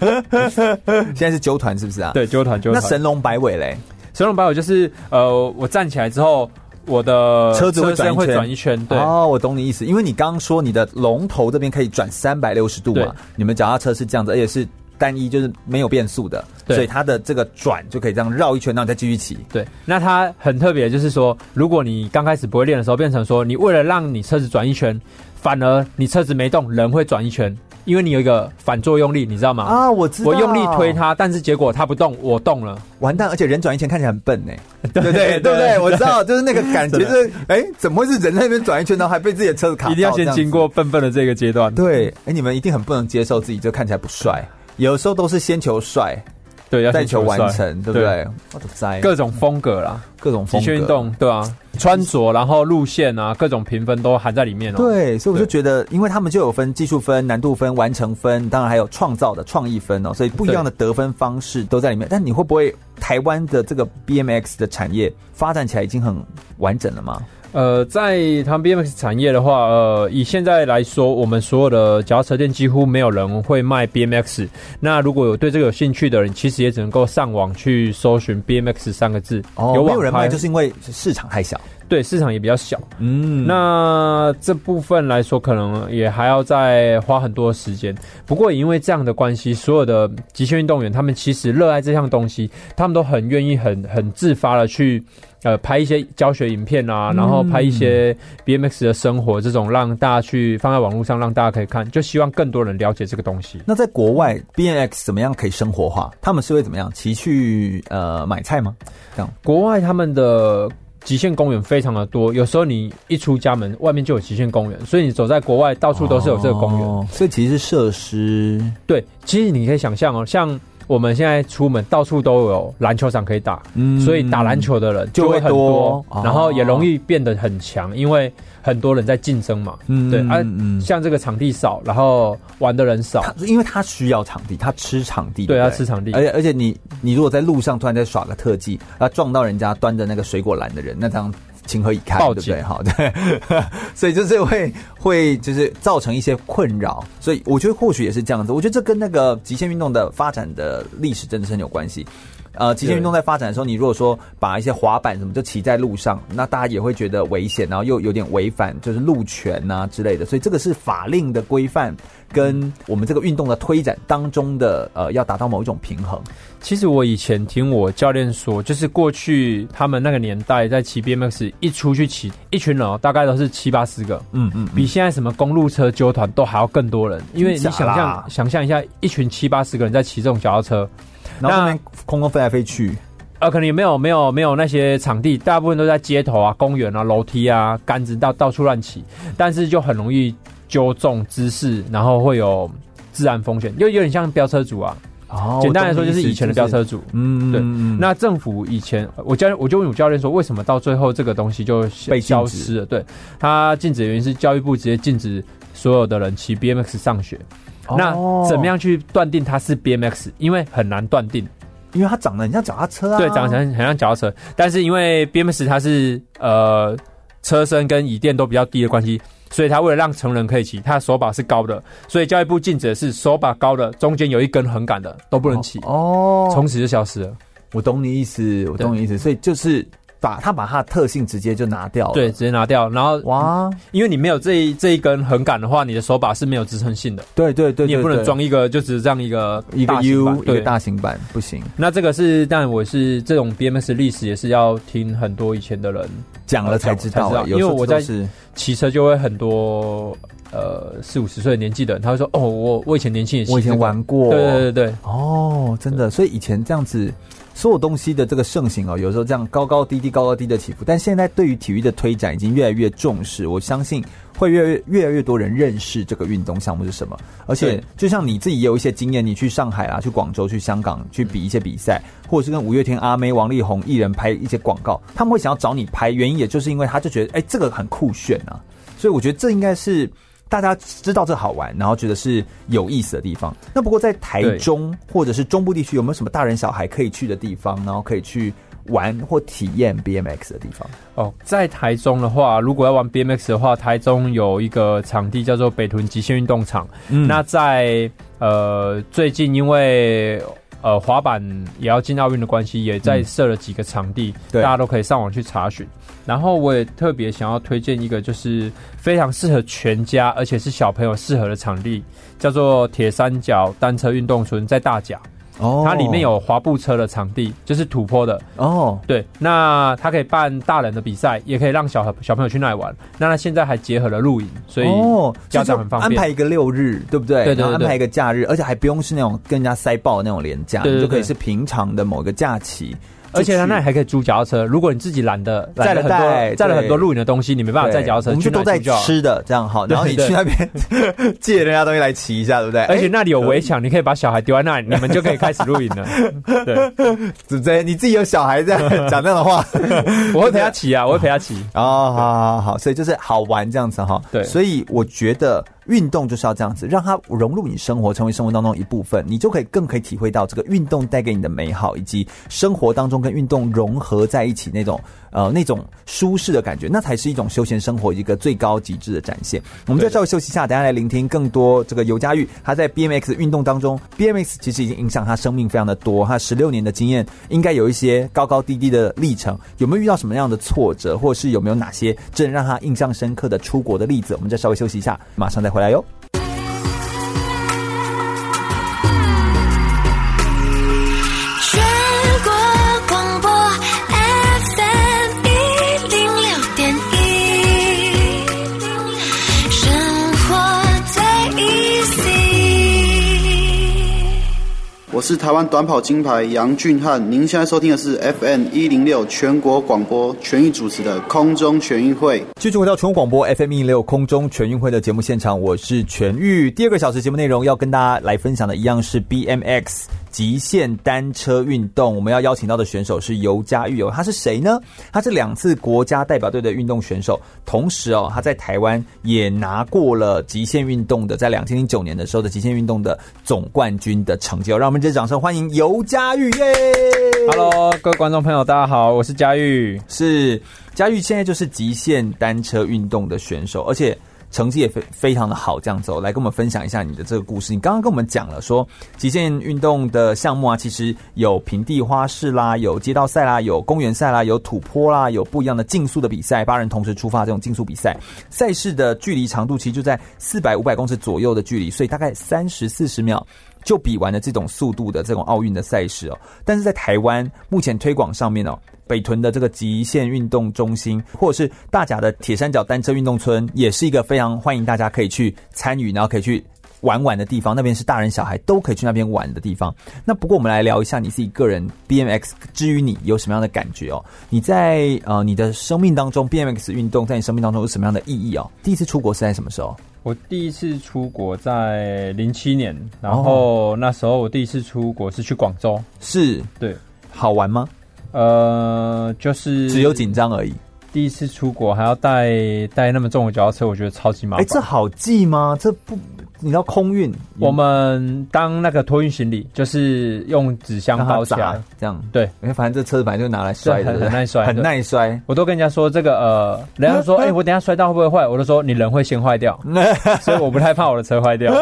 现在是揪团是不是啊？对，揪团揪团。那神龙摆尾嘞？神龙摆尾就是呃，我站起来之后，我的车子会转会转一圈。对哦，我懂你意思，因为你刚刚说你的龙头这边可以转三百六十度嘛，你们脚踏车是这样子，而且是单一，就是没有变速的，所以它的这个转就可以这样绕一圈，然后再继续骑。对，那它很特别，就是说，如果你刚开始不会练的时候，变成说你为了让你车子转一圈。反而你车子没动，人会转一圈，因为你有一个反作用力，你知道吗？啊，我知道。我用力推它，但是结果它不动，我动了，完蛋！而且人转一圈看起来很笨呢，对 不对？对不对？我知道，就是那个感觉，就是哎，怎么会是人在那边转一圈，然后还被自己的车子卡？一定要先经过笨笨的这个阶段。对，哎，你们一定很不能接受自己就看起来不帅，有时候都是先求帅。对，要带球完成，对不对？我的栽，各种风格啦，各种运动，对啊，穿着，然后路线啊，各种评分都含在里面哦。对，所以我就觉得，因为他们就有分技术分、难度分、完成分，当然还有创造的创意分哦，所以不一样的得分方式都在里面。但你会不会台湾的这个 BMX 的产业发展起来已经很完整了吗？呃，在他们 BMX 产业的话，呃，以现在来说，我们所有的脚踏车店几乎没有人会卖 BMX。那如果有对这个有兴趣的人，其实也只能够上网去搜寻 BMX 三个字。哦，有没有人卖，就是因为市场太小。对，市场也比较小。嗯，那这部分来说，可能也还要再花很多时间。不过，也因为这样的关系，所有的极限运动员，他们其实热爱这项东西，他们都很愿意、很很自发的去。呃，拍一些教学影片啊，然后拍一些 BMX 的生活，这种让大家去放在网络上，让大家可以看，就希望更多人了解这个东西。那在国外，BMX 怎么样可以生活化？他们是会怎么样骑去呃买菜吗？这样，国外他们的极限公园非常的多，有时候你一出家门，外面就有极限公园，所以你走在国外，到处都是有这个公园。哦，所以其实是设施，对，其实你可以想象哦，像。我们现在出门到处都有篮球场可以打，嗯，所以打篮球的人就会很多，然后也容易变得很强，因为很多人在竞争嘛，嗯，对，啊，像这个场地少，然后玩的人少，因为他需要场地，他吃场地，对，他吃场地，而且而且你你如果在路上突然在耍个特技，啊，撞到人家端着那个水果篮的人，那这样。情何以堪？对不对？好，对，所以就是会会就是造成一些困扰，所以我觉得或许也是这样子。我觉得这跟那个极限运动的发展的历史真的是很有关系。呃，极限运动在发展的时候，你如果说把一些滑板什么就骑在路上，那大家也会觉得危险，然后又有点违反就是路权呐之类的，所以这个是法令的规范跟我们这个运动的推展当中的呃，要达到某一种平衡。其实我以前听我教练说，就是过去他们那个年代在骑 BMX 一出去骑，一群人哦，大概都是七八十个，嗯嗯，比现在什么公路车纠团都还要更多人，因为你想象想象一下，一群七八十个人在骑这种小轿车。然后那边空中飞来飞去，呃，可能也没有没有没有那些场地，大部分都在街头啊、公园啊、楼梯啊、杆子到到处乱起，但是就很容易纠正姿势，然后会有自然风险，就有点像飙车族啊。哦，简单来说就是以前的飙车族。嗯，对。那政府以前，我教我就问我教练说，为什么到最后这个东西就被消失了？对，他禁止的原因是教育部直接禁止所有的人骑 BMX 上学。那怎么样去断定它是 BMX？因为很难断定，因为它长得很像脚踏车啊。对，长得很很像脚踏车。但是因为 BMX 它是呃车身跟椅垫都比较低的关系，所以它为了让成人可以骑，它的手把是高的，所以教育部禁止的是手把高的，中间有一根横杆的都不能骑。哦，从此就消失了。我懂你意思，我懂你意思。所以就是。把它把它的特性直接就拿掉了，对，直接拿掉。然后哇，因为你没有这一这一根横杆的话，你的手把是没有支撑性的。对对对，你也不能装一个，就只是这样一个一个 U 一个大型版不行。那这个是，但我是这种 BMS 历史也是要听很多以前的人讲了才知道，因为我在骑车就会很多呃四五十岁的年纪的人，他会说哦，我我以前年轻也骑，我以前玩过，对对对对，哦，真的，所以以前这样子。所有东西的这个盛行哦，有时候这样高高低低、高高低的起伏，但现在对于体育的推展已经越来越重视。我相信会越来越越来越多人认识这个运动项目是什么。而且，就像你自己也有一些经验，你去上海啊、去广州、去香港去比一些比赛，或者是跟五月天、阿妹、王力宏艺人拍一些广告，他们会想要找你拍，原因也就是因为他就觉得，哎，这个很酷炫啊。所以我觉得这应该是。大家知道这好玩，然后觉得是有意思的地方。那不过在台中或者是中部地区，有没有什么大人小孩可以去的地方，然后可以去玩或体验 BMX 的地方？哦，在台中的话，如果要玩 BMX 的话，台中有一个场地叫做北屯极限运动场。嗯，那在呃最近因为。呃，滑板也要进奥运的关系，也在设了几个场地，嗯、大家都可以上网去查询。然后我也特别想要推荐一个，就是非常适合全家，而且是小朋友适合的场地，叫做铁三角单车运动村，在大甲。哦，它里面有滑步车的场地，就是土坡的哦。对，那它可以办大人的比赛，也可以让小小朋友去那里玩。那它现在还结合了露营，所以家长很方便。安排一个六日，对不对？对对对，然后安排一个假日，而且还不用是那种跟人家塞爆的那种廉价，就可以是平常的某个假期。而且他那里还可以租脚踏车，如果你自己懒得载了很多载了很多露营的东西，你没办法载脚踏车，我们就都在吃的这样好。然后你去那边 借人家东西来骑一下，对不对？而且那里有围墙，你可以把小孩丢在那里，你们就可以开始露营了。对，子珍，你自己有小孩这样讲这样的话，我会陪他骑啊，我会陪他骑。哦，好好好，所以就是好玩这样子哈。对，所以我觉得。运动就是要这样子，让它融入你生活，成为生活当中一部分，你就可以更可以体会到这个运动带给你的美好，以及生活当中跟运动融合在一起那种呃那种舒适的感觉，那才是一种休闲生活一个最高极致的展现。我们再稍微休息一下，等下来聆听更多这个尤佳玉他在 BMX 运动当中，BMX 其实已经影响他生命非常的多，她十六年的经验应该有一些高高低低的历程，有没有遇到什么样的挫折，或是有没有哪些真让他印象深刻的出国的例子？我们再稍微休息一下，马上再。回来哟。我是台湾短跑金牌杨俊翰，您现在收听的是 FM 一零六全国广播全域主持的空中全运会。继续回到全国广播 FM 一零六空中全运会的节目现场，我是全域。第二个小时节目内容要跟大家来分享的一样是 BMX。极限单车运动，我们要邀请到的选手是尤嘉裕哦，他是谁呢？他是两次国家代表队的运动选手，同时哦，他在台湾也拿过了极限运动的，在两千零九年的时候的极限运动的总冠军的成就。让我们这掌声欢迎尤佳玉耶！Hello，各位观众朋友，大家好，我是佳玉，是佳玉，现在就是极限单车运动的选手，而且。成绩也非非常的好，这样子哦，来跟我们分享一下你的这个故事。你刚刚跟我们讲了说，极限运动的项目啊，其实有平地花式啦，有街道赛啦，有公园赛啦，有土坡啦，有不一样的竞速的比赛，八人同时出发这种竞速比赛，赛事的距离长度其实就在四百五百公尺左右的距离，所以大概三十四十秒就比完了这种速度的这种奥运的赛事哦。但是在台湾目前推广上面哦。北屯的这个极限运动中心，或者是大甲的铁三角单车运动村，也是一个非常欢迎大家可以去参与，然后可以去玩玩的地方。那边是大人小孩都可以去那边玩的地方。那不过我们来聊一下你自己个人 BMX 之于你有什么样的感觉哦？你在呃你的生命当中 BMX 运动在你生命当中有什么样的意义哦？第一次出国是在什么时候？我第一次出国在零七年，然后那时候我第一次出国是去广州，是对，好玩吗？呃，就是只有紧张而已。第一次出国还要带带那么重的脚踏车，我觉得超级麻烦。哎，这好记吗？这不。你知道空运，我们当那个托运行李，就是用纸箱包起来，这样对。因为反正这车子本来就拿来摔的，很耐摔，很耐摔。我都跟人家说这个呃，人家说 哎、欸，我等下摔到会不会坏？我都说你人会先坏掉，所以我不太怕我的车坏掉。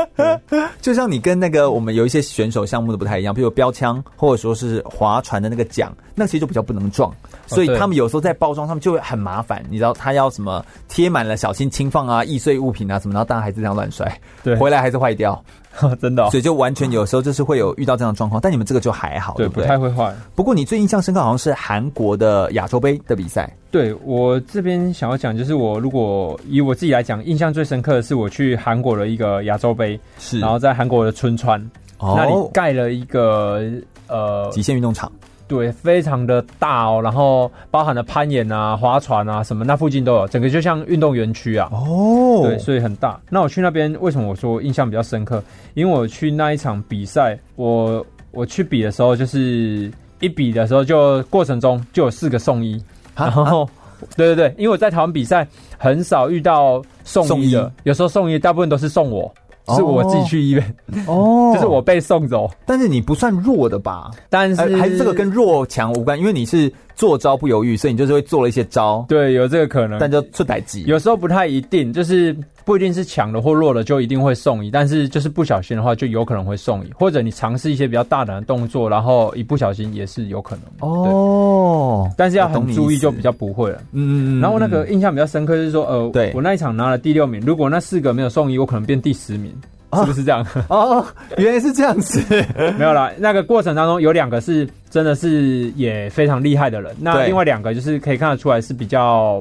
就像你跟那个我们有一些选手项目都不太一样，比如标枪或者说是划船的那个桨，那其实就比较不能撞，所以他们有时候在包装上面就会很麻烦。你知道他要什么贴满了小心轻放啊、易碎物品啊什么，然后大家还是这样乱摔，对。回来还是坏掉，真的、哦，所以就完全有时候就是会有遇到这样的状况，但你们这个就还好，对，对不对？不太会坏。不过你最印象深刻好像是韩国的亚洲杯的比赛。对，我这边想要讲，就是我如果以我自己来讲，印象最深刻的是我去韩国的一个亚洲杯，是，然后在韩国的春川、哦、那里盖了一个呃极限运动场。对，非常的大哦，然后包含了攀岩啊、划船啊什么，那附近都有，整个就像运动园区啊。哦，对，所以很大。那我去那边，为什么我说印象比较深刻？因为我去那一场比赛，我我去比的时候，就是一比的时候，就过程中就有四个送医，然后对对对，因为我在台湾比赛很少遇到送医的，有时候送医大部分都是送我。是我自己去医院。哦，就是我被送走，但是你不算弱的吧？但是、呃、还是这个跟弱强无关，因为你是做招不犹豫，所以你就是会做了一些招。对，有这个可能，但就出代志。有时候不太一定，就是不一定是强的或弱的就一定会送医，但是就是不小心的话就有可能会送医，或者你尝试一些比较大胆的动作，然后一不小心也是有可能哦。但是要很注意，就比较不会了。嗯嗯嗯。然后那个印象比较深刻就是说，呃，对我那一场拿了第六名，如果那四个没有送医，我可能变第十名。是不是这样？哦，原来是这样子。没有啦，那个过程当中有两个是真的是也非常厉害的人，那另外两个就是可以看得出来是比较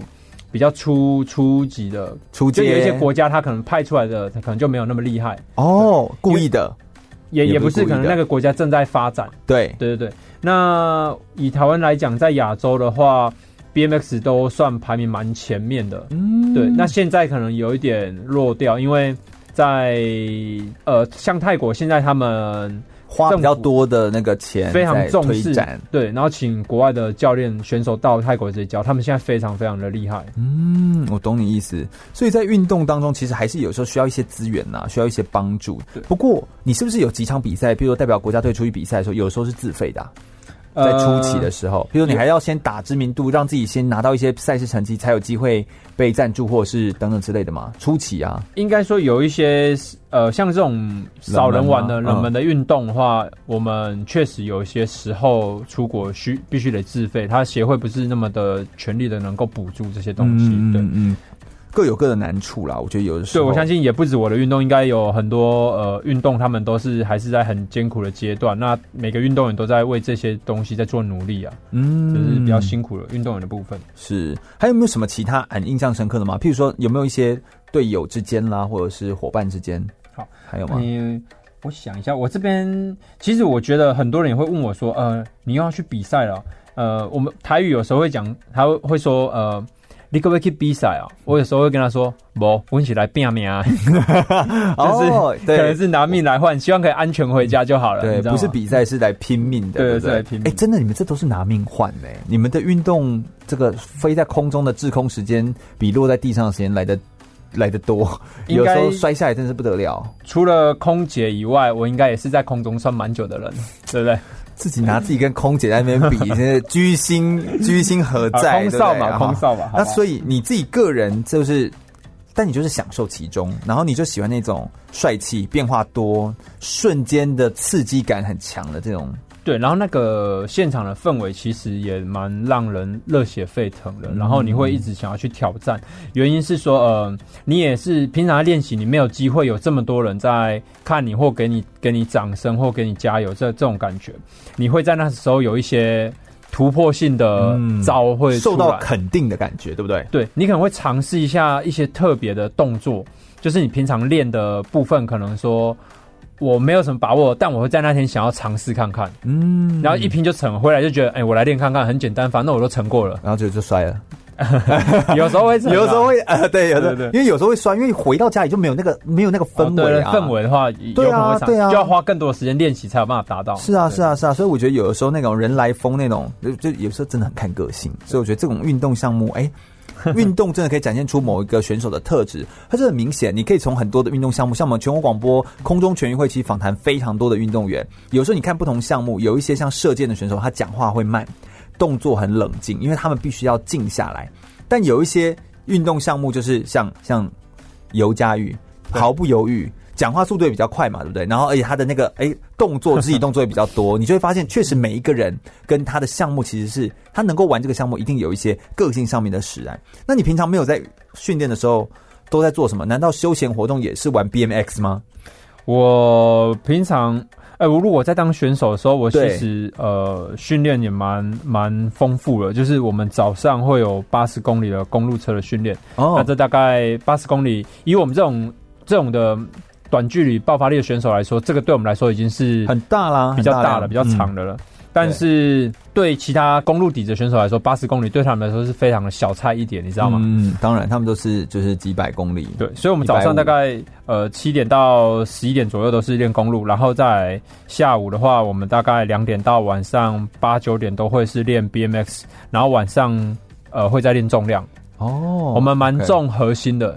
比较初初级的，初级。就有一些国家他可能派出来的，他可能就没有那么厉害。哦，故意的，也也不是，可能那个国家正在发展。对对对对。那以台湾来讲，在亚洲的话，BMX 都算排名蛮前面的。嗯，对。那现在可能有一点弱掉，因为。在呃，像泰国现在他们花比较多的那个钱，非常重视，对，然后请国外的教练选手到泰国这里教，他们现在非常非常的厉害。嗯，我懂你意思。所以在运动当中，其实还是有时候需要一些资源呐，需要一些帮助。不过你是不是有几场比赛，比如说代表国家队出去比赛的时候，有时候是自费的啊？在初期的时候，比如你还要先打知名度，让自己先拿到一些赛事成绩，才有机会被赞助或是等等之类的嘛。初期啊，应该说有一些呃，像这种少人玩的冷门的运动的话，嗯、我们确实有一些时候出国需必须得自费，他协会不是那么的全力的能够补助这些东西，对。嗯嗯各有各的难处啦，我觉得有的时候，对，我相信也不止我的运动，应该有很多呃运动，他们都是还是在很艰苦的阶段。那每个运动员都在为这些东西在做努力啊，嗯，就是比较辛苦的运动员的部分。是，还有没有什么其他很印象深刻的吗？譬如说，有没有一些队友之间啦，或者是伙伴之间？好，还有吗？嗯，我想一下，我这边其实我觉得很多人也会问我说，呃，你又要去比赛了？呃，我们台语有时候会讲，他会会说，呃。你可不可以去比赛啊？我有时候会跟他说：“不，我起来拼命啊，就是可能是拿命来换，希望可以安全回家就好了。对，不是比赛，是来拼命的，对，是来拼命。哎，真的，你们这都是拿命换的。你们的运动，这个飞在空中的滞空时间，比落在地上的时间来的来的多。有时候摔下来真是不得了。除了空姐以外，我应该也是在空中算蛮久的人，对不对？”自己拿自己跟空姐在那边比，现 在居心居心何在？空少嘛，空少嘛。那所以你自己个人就是但你就是享受其中，然后你就喜欢那种帅气、变化多、瞬间的刺激感很强的这种。对，然后那个现场的氛围其实也蛮让人热血沸腾的，然后你会一直想要去挑战。原因是说，呃，你也是平常练习，你没有机会有这么多人在看你，或给你给你掌声，或给你加油，这这种感觉，你会在那时候有一些突破性的招会受到肯定的感觉，对不对？对，你可能会尝试一下一些特别的动作，就是你平常练的部分，可能说。我没有什么把握，但我会在那天想要尝试看看，嗯，然后一拼就成，回来就觉得，哎、欸，我来练看看，很简单，反正我都成过了，然后就就摔了。有时候会，有时候会，呃，对，有的，因为有时候会摔，因为回到家里就没有那个没有那个氛围、啊。哦、氛围的话，对啊，对啊，就要花更多的时间练习才有办法达到。是啊，是啊，是啊，所以我觉得有的时候那种人来疯那种，就就有时候真的很看个性。所以我觉得这种运动项目，哎、欸。运动真的可以展现出某一个选手的特质，它是很明显。你可以从很多的运动项目，像我们全国广播空中全运会，其实访谈非常多的运动员。有时候你看不同项目，有一些像射箭的选手，他讲话会慢，动作很冷静，因为他们必须要静下来。但有一些运动项目，就是像像尤佳玉，毫不犹豫。讲话速度也比较快嘛，对不对？然后而且他的那个哎动作，肢体动作也比较多，你就会发现，确实每一个人跟他的项目其实是他能够玩这个项目，一定有一些个性上面的使然。那你平常没有在训练的时候都在做什么？难道休闲活动也是玩 BMX 吗？我平常哎，我如果在当选手的时候，我其实呃训练也蛮蛮丰富的，就是我们早上会有八十公里的公路车的训练，哦，那这大概八十公里，以我们这种这种的。短距离爆发力的选手来说，这个对我们来说已经是很大啦，比较大了，比较长的了。但是对其他公路底子选手来说，八十公里对他们来说是非常的小菜一碟，你知道吗？嗯，当然，他们都是就是几百公里。对，所以我们早上大概呃七点到十一点左右都是练公路，然后在下午的话，我们大概两点到晚上八九点都会是练 BMX，然后晚上呃会再练重量。哦，我们蛮重核心的，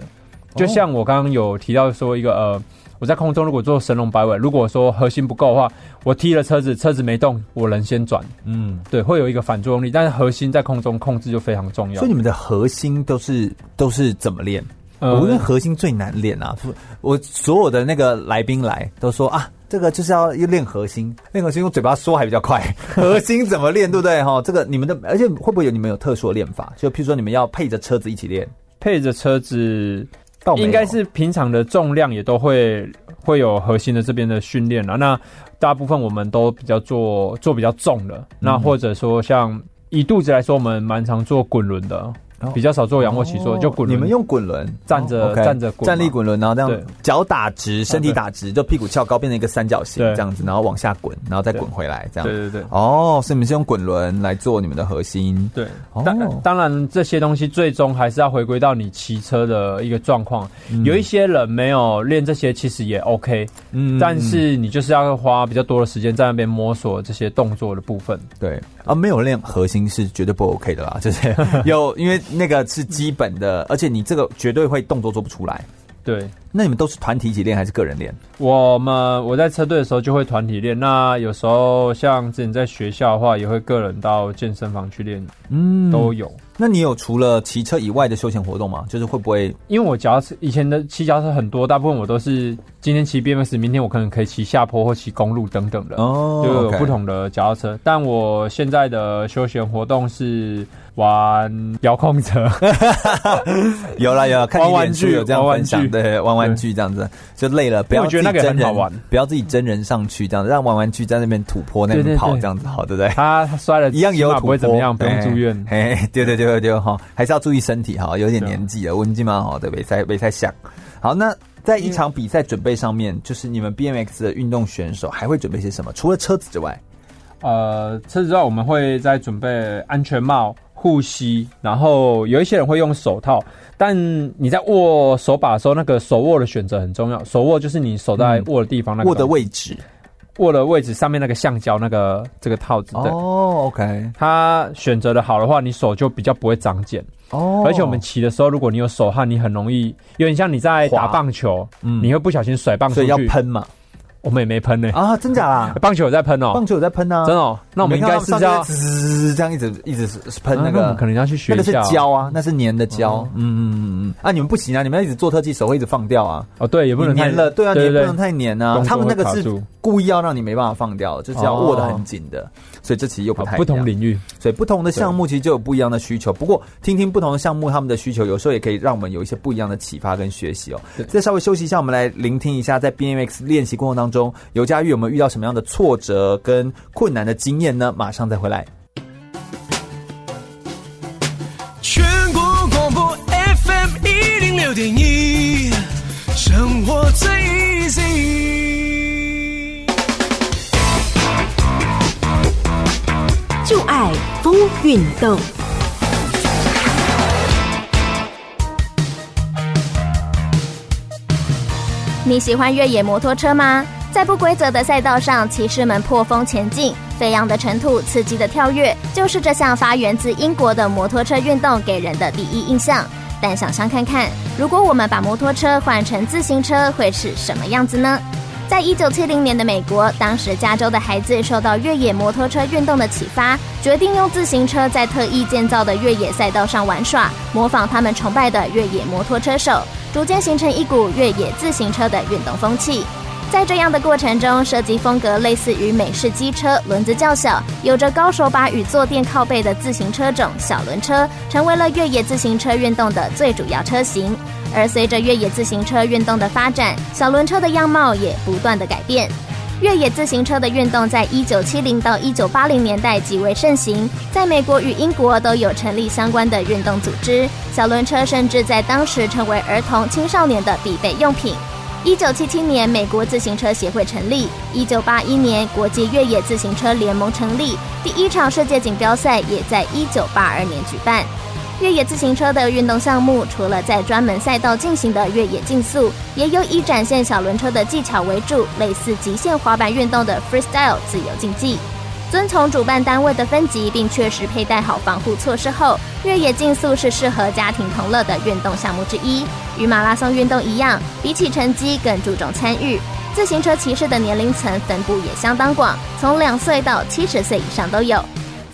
就像我刚刚有提到说一个呃。我在空中如果做神龙摆尾，如果说核心不够的话，我踢了车子，车子没动，我人先转，嗯，对，会有一个反作用力，但是核心在空中控制就非常重要。所以你们的核心都是都是怎么练？呃、我觉得核心最难练啊！我所有的那个来宾来都说啊，这个就是要要练核心，练核心用嘴巴说还比较快，核心怎么练，对不对？哈，这个你们的，而且会不会有你们有特殊的练法？就譬如说你们要配着车子一起练，配着车子。应该是平常的重量也都会会有核心的这边的训练了。那大部分我们都比较做做比较重的，那或者说像以肚子来说，我们蛮常做滚轮的。比较少做仰卧起坐，就滚。你们用滚轮站着站着站立滚轮，然后这样脚打直，身体打直，就屁股翘高，变成一个三角形这样子，然后往下滚，然后再滚回来这样。对对对。哦，所以你们是用滚轮来做你们的核心。对。当当然这些东西最终还是要回归到你骑车的一个状况。有一些人没有练这些，其实也 OK。嗯。但是你就是要花比较多的时间在那边摸索这些动作的部分。对。啊，没有练核心是绝对不 OK 的啦，就是 有因为。那个是基本的，而且你这个绝对会动作做不出来。对，那你们都是团体一起练还是个人练？我们我在车队的时候就会团体练，那有时候像之前在学校的话，也会个人到健身房去练，嗯，都有。那你有除了骑车以外的休闲活动吗？就是会不会？因为我脚踏车以前的骑脚踏车很多，大部分我都是今天骑 B M S，明天我可能可以骑下坡或骑公路等等的，哦，就有不同的脚踏车。但我现在的休闲活动是。玩遥控车，有了有了，看你玩具有这样分享，对，玩玩具这样子就累了，不要自己真人玩，不要自己真人上去这样子，让玩玩具在那边土坡那边跑这样子，好对不对？他摔了一样也有土坡，不会怎么样，不用住院。哎，对对对对对哈，还是要注意身体哈，有点年纪了，温静蛮好的，别太别太想。好，那在一场比赛准备上面，就是你们 BMX 的运动选手还会准备些什么？除了车子之外，呃，车子之外，我们会再准备安全帽。护膝，然后有一些人会用手套，但你在握手把的时候，那个手握的选择很重要。手握就是你手在握的地方，那个、握的位置，握的位置上面那个橡胶那个这个套子。对哦，OK，它选择的好的话，你手就比较不会长茧。哦，而且我们骑的时候，如果你有手汗，你很容易有点像你在打棒球，嗯，你会不小心甩棒出去，所以要喷嘛。我们也没喷呢啊，真假啦？棒球有在喷哦，棒球有在喷呢，真哦。那我们应该是要滋这样一直一直喷那个，可能要去学那个是胶啊，那是粘的胶。嗯嗯嗯嗯。啊，你们不行啊，你们要一直做特技，手会一直放掉啊。哦，对，也不能粘了，对啊，你也不能太粘啊。他们那个是故意要让你没办法放掉，就是要握得很紧的。所以这其实又不太不同领域，所以不同的项目其实就有不一样的需求。不过听听不同的项目他们的需求，有时候也可以让我们有一些不一样的启发跟学习哦。再稍微休息一下，我们来聆听一下在 BMX 练习过程当中，尤佳玉有没有遇到什么样的挫折跟困难的经验呢？马上再回来。全国广播 FM 一零六点一，生活最 easy，就爱疯运动。你喜欢越野摩托车吗？在不规则的赛道上，骑士们破风前进，飞扬的尘土，刺激的跳跃，就是这项发源自英国的摩托车运动给人的第一印象。但想象看看，如果我们把摩托车换成自行车，会是什么样子呢？在一九七零年的美国，当时加州的孩子受到越野摩托车运动的启发，决定用自行车在特意建造的越野赛道上玩耍，模仿他们崇拜的越野摩托车手。逐渐形成一股越野自行车的运动风气，在这样的过程中，设计风格类似于美式机车，轮子较小，有着高手把与坐垫靠背的自行车种小轮车，成为了越野自行车运动的最主要车型。而随着越野自行车运动的发展，小轮车的样貌也不断的改变。越野自行车的运动在一九七零到一九八零年代极为盛行，在美国与英国都有成立相关的运动组织。小轮车甚至在当时成为儿童青少年的必备用品。一九七七年，美国自行车协会成立；一九八一年，国际越野自行车联盟成立。第一场世界锦标赛也在一九八二年举办。越野自行车的运动项目，除了在专门赛道进行的越野竞速，也有以展现小轮车的技巧为主，类似极限滑板运动的 freestyle 自由竞技。遵从主办单位的分级，并确实佩戴好防护措施后，越野竞速是适合家庭同乐的运动项目之一。与马拉松运动一样，比起成绩更注重参与。自行车骑士的年龄层分布也相当广，从两岁到七十岁以上都有。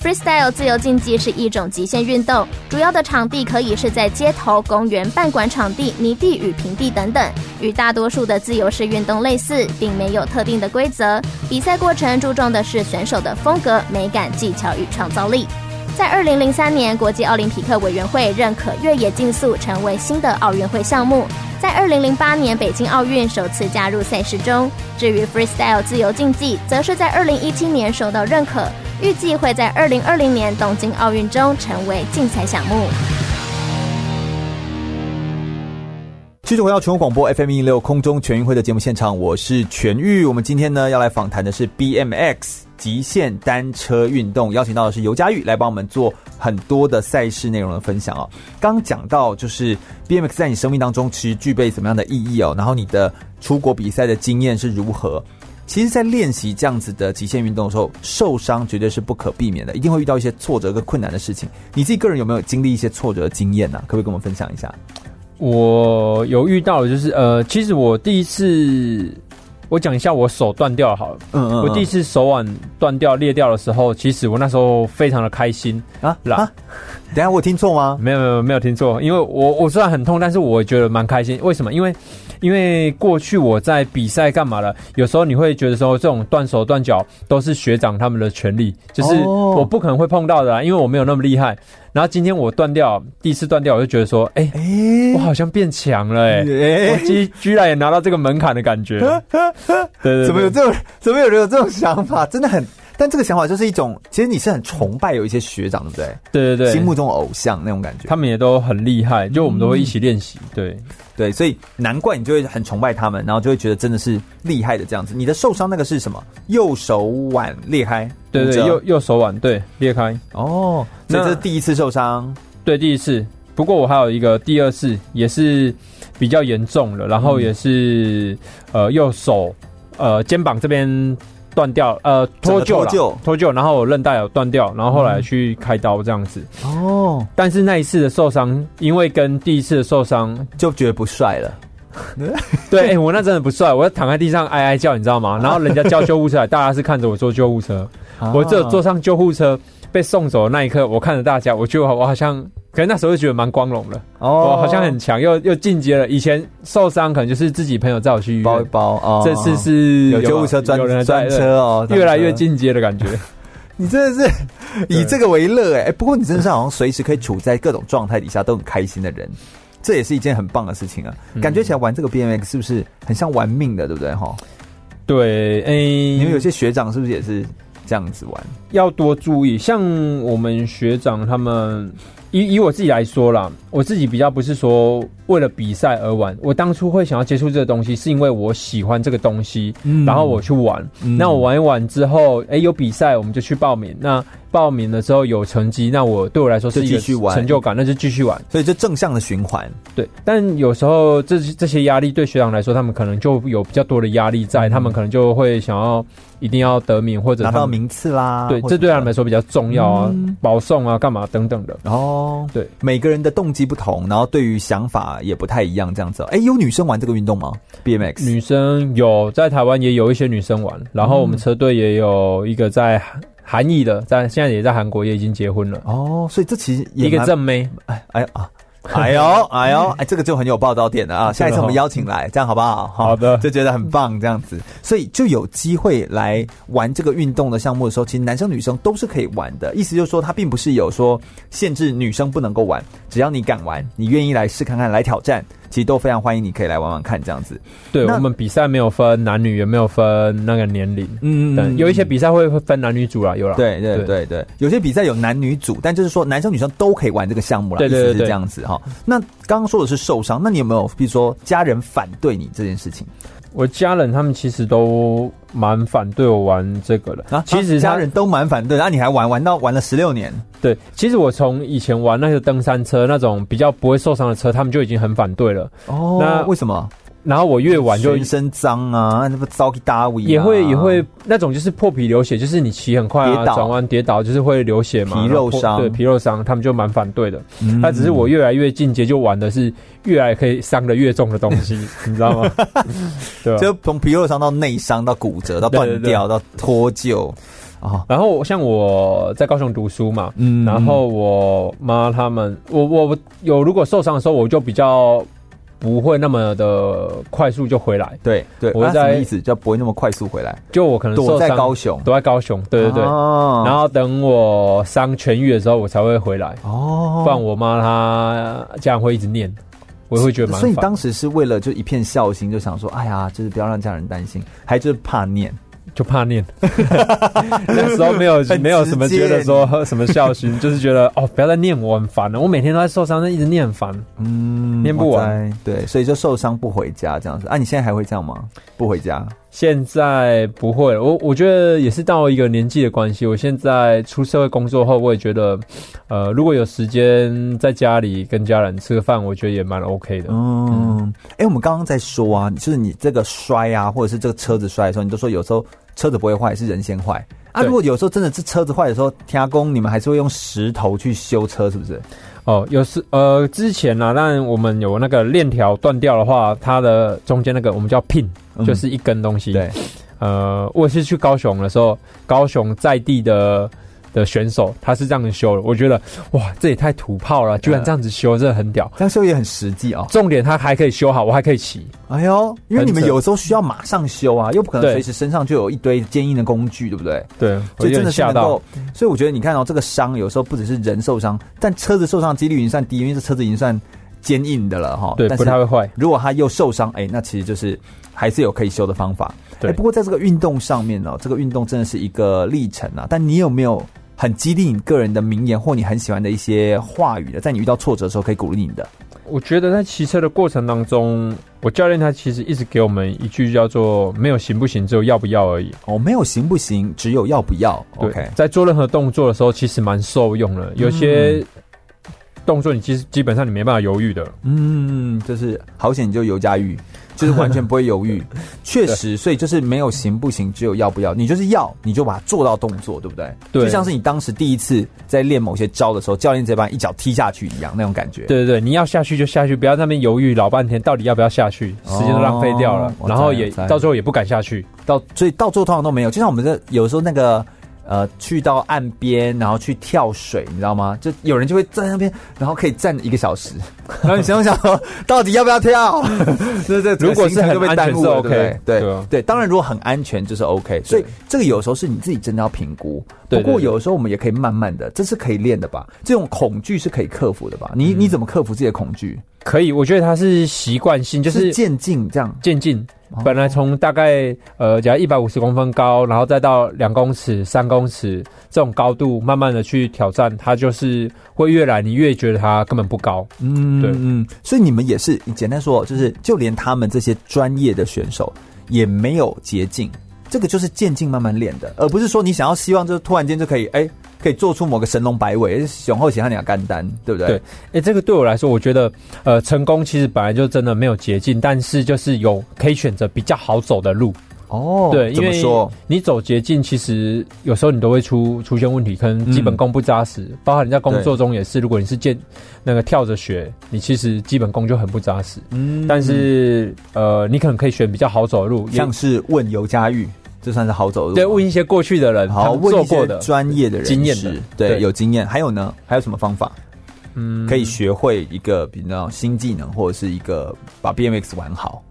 Freestyle 自由竞技是一种极限运动，主要的场地可以是在街头、公园、半馆场地、泥地与平地等等，与大多数的自由式运动类似，并没有特定的规则。比赛过程注重的是选手的风格、美感、技巧与创造力。在二零零三年，国际奥林匹克委员会认可越野竞速成为新的奥运会项目，在二零零八年北京奥运首次加入赛事中。至于 Freestyle 自由竞技，则是在二零一七年受到认可。预计会在二零二零年东京奥运中成为竞彩项目。继续回到全国广播 FM 一六空中全运会的节目现场，我是全玉。我们今天呢要来访谈的是 BMX 极限单车运动，邀请到的是尤佳玉来帮我们做很多的赛事内容的分享哦。刚讲到就是 BMX 在你生命当中其实具备什么样的意义哦，然后你的出国比赛的经验是如何？其实，在练习这样子的极限运动的时候，受伤绝对是不可避免的，一定会遇到一些挫折跟困难的事情。你自己个人有没有经历一些挫折的经验呢？可不可以跟我们分享一下？我有遇到的，就是呃，其实我第一次，我讲一下我手断掉好了。嗯，嗯嗯。我第一次手腕断掉裂掉的时候，其实我那时候非常的开心啊啊！等下我有听错吗？没有没有没有听错，因为我我虽然很痛，但是我觉得蛮开心。为什么？因为。因为过去我在比赛干嘛了？有时候你会觉得说，这种断手断脚都是学长他们的权利，就是我不可能会碰到的，因为我没有那么厉害。然后今天我断掉，第一次断掉，我就觉得说，哎，我好像变强了，哎，我居居然也拿到这个门槛的感觉。对对，怎么有这种？怎么有人有这种想法？真的很。但这个想法就是一种，其实你是很崇拜有一些学长，对不对？对对对，心目中的偶像那种感觉，他们也都很厉害，就我们都会一起练习。对、嗯、对，所以难怪你就会很崇拜他们，然后就会觉得真的是厉害的这样子。你的受伤那个是什么？右手腕裂开？对对，右右手腕对裂开。哦，那这是第一次受伤？对，第一次。不过我还有一个第二次，也是比较严重了，然后也是、嗯、呃右手呃肩膀这边。断掉，呃，脱臼了，脱臼，然后韧带有断掉，然后后来去开刀这样子。哦，但是那一次的受伤，因为跟第一次的受伤就觉得不帅了。对，哎，我那真的不帅，我要躺在地上哀哀叫，你知道吗？然后人家叫救护车来，大家是看着我坐救护车，我只有坐上救护车被送走的那一刻，我看着大家，我觉得我好像。可能那时候就觉得蛮光荣了哦，我好像很强，又又进阶了。以前受伤可能就是自己朋友载我去医院，包一包哦。这次是有救护车专专车哦，越来越进阶的感觉。你真的是以这个为乐哎！不过你真的是好像随时可以处在各种状态底下都很开心的人，这也是一件很棒的事情啊。感觉起来玩这个 BMX 是不是很像玩命的，对不对哈？对，哎，你们有些学长是不是也是这样子玩？要多注意，像我们学长他们。以以我自己来说啦，我自己比较不是说为了比赛而玩。我当初会想要接触这个东西，是因为我喜欢这个东西，嗯、然后我去玩。嗯、那我玩一玩之后，哎、欸，有比赛我们就去报名。那报名了之后有成绩，那我对我来说是一个成就感，那就继续玩。所以这正向的循环，对。但有时候这这些压力对学长来说，他们可能就有比较多的压力在，嗯、他们可能就会想要一定要得名或者拿到名次啦。对，这对他们来说比较重要啊，嗯、保送啊，干嘛等等的。哦，对，每个人的动机不同，然后对于想法也不太一样，这样子。哎，有女生玩这个运动吗？BMX 女生有，在台湾也有一些女生玩，然后我们车队也有一个在。韩裔的，在现在也在韩国，也已经结婚了哦。所以这其实一个正妹，哎哎啊，哎呦哎呦 哎，这个就很有报道点了啊。下一次我们邀请来，这样好不好？好的，就觉得很棒，这样子，所以就有机会来玩这个运动的项目的时候，其实男生女生都是可以玩的。意思就是说，它并不是有说限制女生不能够玩，只要你敢玩，你愿意来试看看，来挑战。其实都非常欢迎，你可以来玩玩看这样子。对，我们比赛没有分男女，也没有分那个年龄。嗯嗯，有一些比赛会会分男女组啦，有啦。对对对对，对，有些比赛有男女组，但就是说男生女生都可以玩这个项目啦。对对对，这样子哈。那刚刚说的是受伤，那你有没有比如说家人反对你这件事情？我家人他们其实都蛮反对我玩这个的啊，其实家人都蛮反对，那、啊、你还玩玩到玩了十六年？对，其实我从以前玩那些登山车那种比较不会受伤的车，他们就已经很反对了。哦，那为什么？然后我越玩就全身脏啊，那不糟去大尾，也会也会那种就是破皮流血，就是你骑很快啊，转弯跌倒就是会流血嘛，皮肉伤，对皮肉伤，他们就蛮反对的。那、嗯、只是我越来越进阶，就玩的是越来可以伤的越重的东西，你知道吗？对吧，就从皮肉伤到内伤到骨折到断掉到脱臼啊。然后像我在高雄读书嘛，嗯，然后我妈他们，我我有如果受伤的时候，我就比较。不会那么的快速就回来，对对，我在什么意思就不会那么快速回来？就我可能躲在高雄，躲在高雄，对对对，哦、然后等我伤痊愈的时候，我才会回来。哦，不然我妈她家人会一直念，我也会觉得蛮烦。所以你当时是为了就一片孝心，就想说，哎呀，就是不要让家人担心，还就是怕念。就怕念，那时候没有没有什么觉得说什么孝心，就是觉得哦，不要再念我很烦了。我每天都在受伤，那一直念很烦，嗯，念不完。对，所以就受伤不回家这样子啊？你现在还会这样吗？不回家？现在不会。我我觉得也是到一个年纪的关系。我现在出社会工作后，我也觉得，呃，如果有时间在家里跟家人吃个饭，我觉得也蛮 OK 的。嗯，哎、欸，我们刚刚在说啊，就是你这个摔啊，或者是这个车子摔的时候，你都说有时候。车子不会坏，是人先坏啊！如果有时候真的是车子坏的时候，天公你们还是会用石头去修车，是不是？哦，有时呃，之前呢、啊，但我们有那个链条断掉的话，它的中间那个我们叫 pin，就是一根东西。嗯、对，呃，我是去高雄的时候，高雄在地的。的选手他是这样子修的，我觉得哇，这也太土炮了，居然这样子修，真的很屌。这样修也很实际哦。重点他还可以修好，我还可以骑。哎呦，因为你们有时候需要马上修啊，又不可能随时身上就有一堆坚硬的工具，对不对？对，所以真的是能够。所以我觉得你看到、哦、这个伤，有时候不只是人受伤，但车子受伤的几率已经算低，因为这车子已经算坚硬的了哈。对，不太会坏。如果他又受伤，哎，那其实就是还是有可以修的方法。对，不过在这个运动上面呢、哦，这个运动真的是一个历程啊。但你有没有？很激励你个人的名言，或你很喜欢的一些话语的，在你遇到挫折的时候可以鼓励你的。我觉得在骑车的过程当中，我教练他其实一直给我们一句叫做“没有行不行，只有要不要而已”。哦，没有行不行，只有要不要。对 OK，在做任何动作的时候，其实蛮受用的。有些动作你其实基本上你没办法犹豫的。嗯，就是好险你就尤佳玉。就是完全不会犹豫，确实，所以就是没有行不行，只有要不要。你就是要，你就把它做到动作，对不对？对，就像是你当时第一次在练某些招的时候，教练直接把你一脚踢下去一样，那种感觉。对对对，你要下去就下去，不要在那边犹豫老半天，到底要不要下去，时间都浪费掉了，哦、然后也到最后也不敢下去，到所以到最后通常都没有。就像我们这有时候那个。呃，去到岸边，然后去跳水，你知道吗？就有人就会站在那边，然后可以站一个小时。然后你想想说，到底要不要跳？对对，如果是很安全是 OK，对对，当然如果很安全就是 OK。所以这个有时候是你自己真的要评估。不过有时候我们也可以慢慢的，这是可以练的吧？这种恐惧是可以克服的吧？你你怎么克服自己的恐惧？可以，我觉得他是习惯性，就是渐进这样，渐进。本来从大概呃，假如一百五十公分高，然后再到两公尺、三公尺这种高度，慢慢的去挑战，它就是会越来你越觉得它根本不高。嗯，对，嗯，所以你们也是，你简单说，就是就连他们这些专业的选手也没有捷径，这个就是渐进慢慢练的，而不是说你想要希望就突然间就可以哎。可以做出某个神龙摆尾，雄厚显汉两干单，对不对？对，哎、欸，这个对我来说，我觉得，呃，成功其实本来就真的没有捷径，但是就是有可以选择比较好走的路。哦，对，因为说你走捷径，其实有时候你都会出出现问题，可能基本功不扎实，嗯、包括你在工作中也是。如果你是健那个跳着学，你其实基本功就很不扎实。嗯，但是呃，你可能可以选比较好走的路，像是问尤佳玉。这算是好走的路。对，问一些过去的人，好做过的专业的人经验的，对，对有经验。还有呢？还有什么方法？嗯，可以学会一个比较新技能，或者是一个把 BMX 玩好。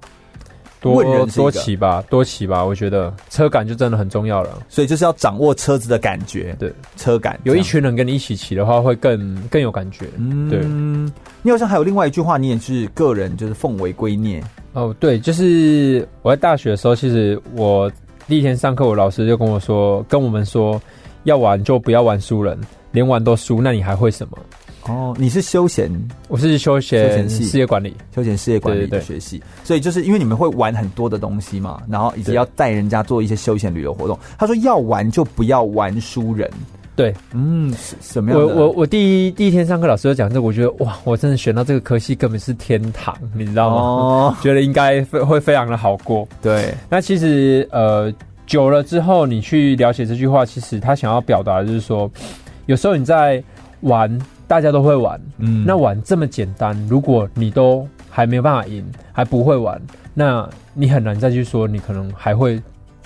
多多骑吧，多骑吧。我觉得车感就真的很重要了。所以就是要掌握车子的感觉，对，车感。有一群人跟你一起骑的话，会更更有感觉。嗯，对。你好像还有另外一句话，你也是个人就是奉为圭臬。哦，对，就是我在大学的时候，其实我。第一天上课，我老师就跟我说：“跟我们说，要玩就不要玩输人，连玩都输，那你还会什么？”哦，你是休闲，我是休闲系事业管理，休闲事业管理的学系，所以就是因为你们会玩很多的东西嘛，然后以及要带人家做一些休闲旅游活动。他说要玩就不要玩输人。对，嗯，什么样？我我我第一第一天上课，老师就讲这个，我觉得哇，我真的选到这个科系根本是天堂，你知道吗？哦，觉得应该会会非常的好过。对，那其实呃久了之后，你去了解这句话，其实他想要表达的就是说，有时候你在玩，大家都会玩，嗯，那玩这么简单，如果你都还没有办法赢，还不会玩，那你很难再去说你可能还会。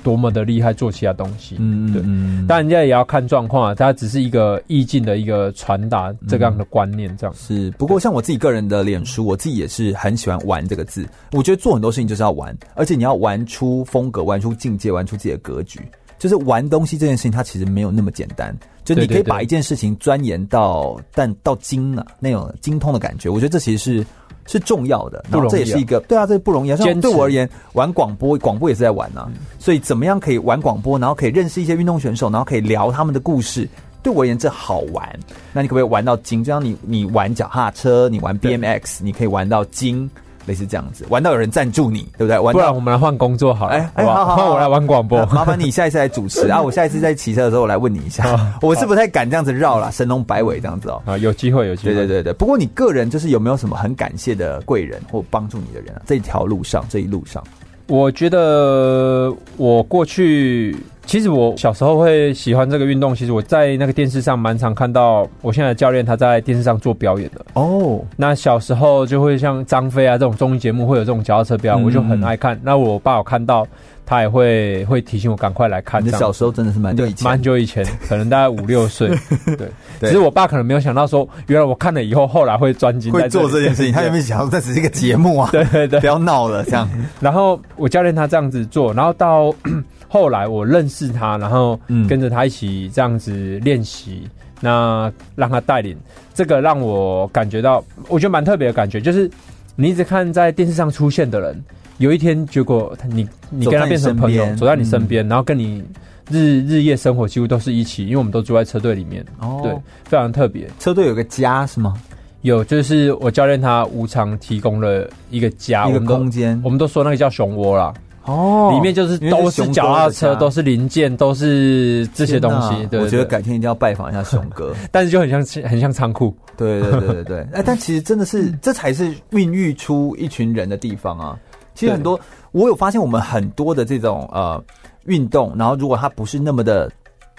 多么的厉害，做其他东西，嗯，对，但人家也要看状况啊。它只是一个意境的一个传达，这样的观念，这样、嗯、是。不过，像我自己个人的脸书，我自己也是很喜欢玩这个字。我觉得做很多事情就是要玩，而且你要玩出风格，玩出境界，玩出自己的格局。就是玩东西这件事情，它其实没有那么简单。就你可以把一件事情钻研到，但到精啊，那种精通的感觉。我觉得这其实是。是重要的，然后这也是一个对啊，这不容易啊。像对我而言，玩广播，广播也是在玩啊。所以怎么样可以玩广播，然后可以认识一些运动选手，然后可以聊他们的故事，对我而言这好玩。那你可不可以玩到精？就像你你玩脚踏车，你玩 BMX，你可以玩到精。类似这样子，玩到有人赞助你，对不对？玩不然我们来换工作好了。哎哎，好好，换我来玩广播。麻烦你下一次来主持 啊！我下一次在骑车的时候，我来问你一下。我是不太敢这样子绕了，神龙摆尾这样子哦。啊，有机会，有机会。对对对对。不过你个人就是有没有什么很感谢的贵人或帮助你的人啊？这条路上，这一路上，我觉得我过去。其实我小时候会喜欢这个运动。其实我在那个电视上蛮常看到，我现在的教练他在电视上做表演的。哦，那小时候就会像张飞啊这种综艺节目会有这种脚踏车表演，我就很爱看。那我爸有看到，他也会会提醒我赶快来看。你小时候真的是蛮久以前，蛮久以前，可能大概五六岁。对，只是我爸可能没有想到说，原来我看了以后，后来会专精会做这件事情。他有没有想到这只是一个节目啊？对 对对，不要闹了这样。然后我教练他这样子做，然后到。后来我认识他，然后跟着他一起这样子练习，嗯、那让他带领，这个让我感觉到，我觉得蛮特别的感觉，就是你一直看在电视上出现的人，有一天结果你你跟他变成朋友，走在你身边，嗯、然后跟你日日夜生活几乎都是一起，因为我们都住在车队里面，哦，对，非常特别。车队有个家是吗？有，就是我教练他无偿提供了一个家，一个空间，我们都说那个叫熊窝啦。哦，里面就是都是脚踏车，都是零件，都是这些东西。对，我觉得改天一定要拜访一下熊哥，但是就很像很像仓库。对对对对对，哎，但其实真的是这才是孕育出一群人的地方啊。其实很多，我有发现我们很多的这种呃运动，然后如果它不是那么的。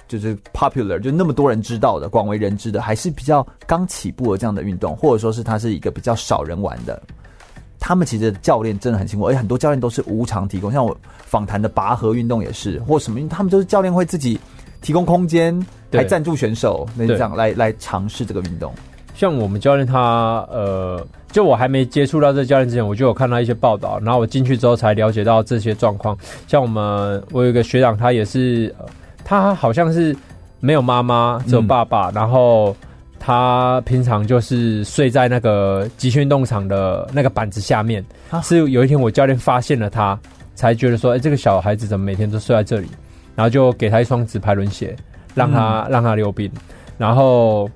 就是 popular，就那么多人知道的，广为人知的，还是比较刚起步的这样的运动，或者说是它是一个比较少人玩的。他们其实教练真的很辛苦，而且很多教练都是无偿提供。像我访谈的拔河运动也是，或什么，因为他们就是教练会自己提供空间，来赞助选手，那这样来来尝试这个运动。像我们教练他，呃，就我还没接触到这教练之前，我就有看到一些报道，然后我进去之后才了解到这些状况。像我们，我有一个学长，他也是。呃他好像是没有妈妈，只有爸爸。嗯、然后他平常就是睡在那个极限运动场的那个板子下面。啊、是有一天我教练发现了他，才觉得说：“哎、欸，这个小孩子怎么每天都睡在这里？”然后就给他一双直排轮鞋，让他、嗯、让他溜冰。然后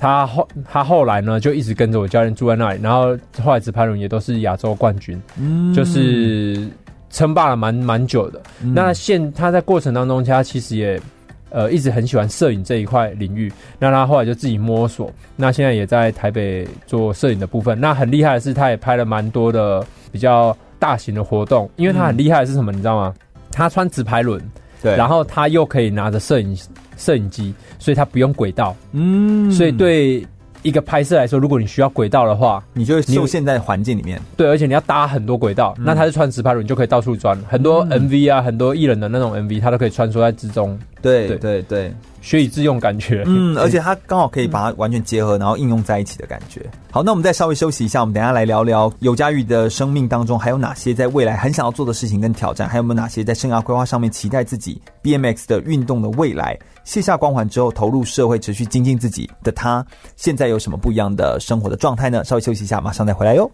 他后他后来呢，就一直跟着我教练住在那里。然后后来直排轮也都是亚洲冠军，嗯，就是。称霸了蛮蛮久的，嗯、那现他在过程当中，他其实也呃一直很喜欢摄影这一块领域。那他后来就自己摸索，那现在也在台北做摄影的部分。那很厉害的是，他也拍了蛮多的比较大型的活动。因为他很厉害的是什么，你知道吗？他穿直排轮，对，然后他又可以拿着摄影摄影机，所以它不用轨道，嗯，所以对。一个拍摄来说，如果你需要轨道的话，你就会受限在环境里面。对，而且你要搭很多轨道，嗯、那它是穿直拍轮，你就可以到处钻。很多 MV 啊，嗯、很多艺人的那种 MV，它都可以穿梭在之中。对对对，对学以致用感觉。嗯，而且它刚好可以把它完全结合，然后应用在一起的感觉。好，那我们再稍微休息一下，我们等一下来聊聊有佳玉的生命当中还有哪些在未来很想要做的事情跟挑战，还有没有哪些在生涯规划上面期待自己 BMX 的运动的未来。卸下光环之后，投入社会，持续精进自己的他，现在有什么不一样的生活的状态呢？稍微休息一下，马上再回来哟。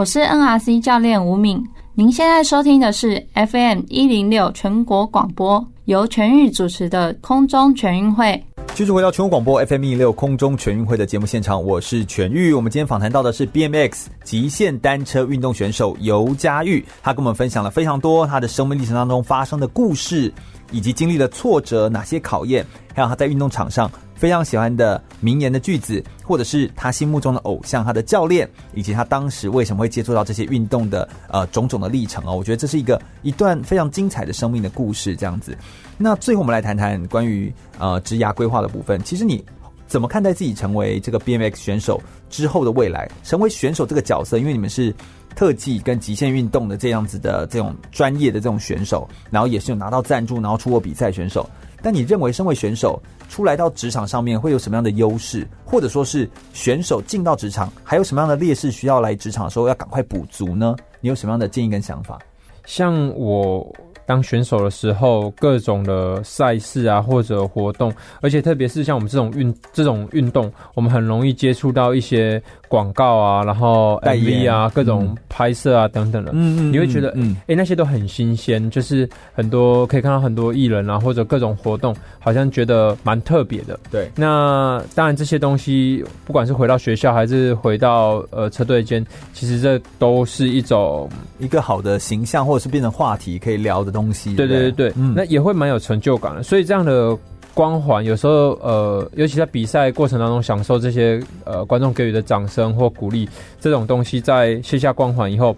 我是 NRC 教练吴敏。您现在收听的是 FM 一零六全国广播，由全域主持的空中全运会。继续回到全国广播 FM 一零六空中全运会的节目现场，我是全域。我们今天访谈到的是 BMX 极限单车运动选手尤佳玉，他跟我们分享了非常多他的生命历程当中发生的故事，以及经历了挫折哪些考验，还有他在运动场上。非常喜欢的名言的句子，或者是他心目中的偶像，他的教练，以及他当时为什么会接触到这些运动的呃种种的历程哦，我觉得这是一个一段非常精彩的生命的故事，这样子。那最后我们来谈谈关于呃职涯规划的部分。其实你怎么看待自己成为这个 BMX 选手之后的未来？成为选手这个角色，因为你们是特技跟极限运动的这样子的这种专业的这种选手，然后也是有拿到赞助，然后出过比赛选手。但你认为，身为选手出来到职场上面会有什么样的优势，或者说是选手进到职场还有什么样的劣势，需要来职场的时候要赶快补足呢？你有什么样的建议跟想法？像我。当选手的时候，各种的赛事啊，或者活动，而且特别是像我们这种运这种运动，我们很容易接触到一些广告啊，然后 MV 啊，各种拍摄啊、嗯、等等的。嗯嗯，你会觉得，嗯，哎、欸，那些都很新鲜，就是很多可以看到很多艺人啊，或者各种活动，好像觉得蛮特别的。对，那当然这些东西，不管是回到学校还是回到呃车队间，其实这都是一种一个好的形象，或者是变成话题可以聊的东西。东西对对对对，嗯，那也会蛮有成就感的。所以这样的光环，有时候呃，尤其在比赛过程当中，享受这些呃观众给予的掌声或鼓励，这种东西在卸下光环以后，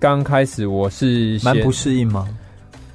刚开始我是蛮不适应吗？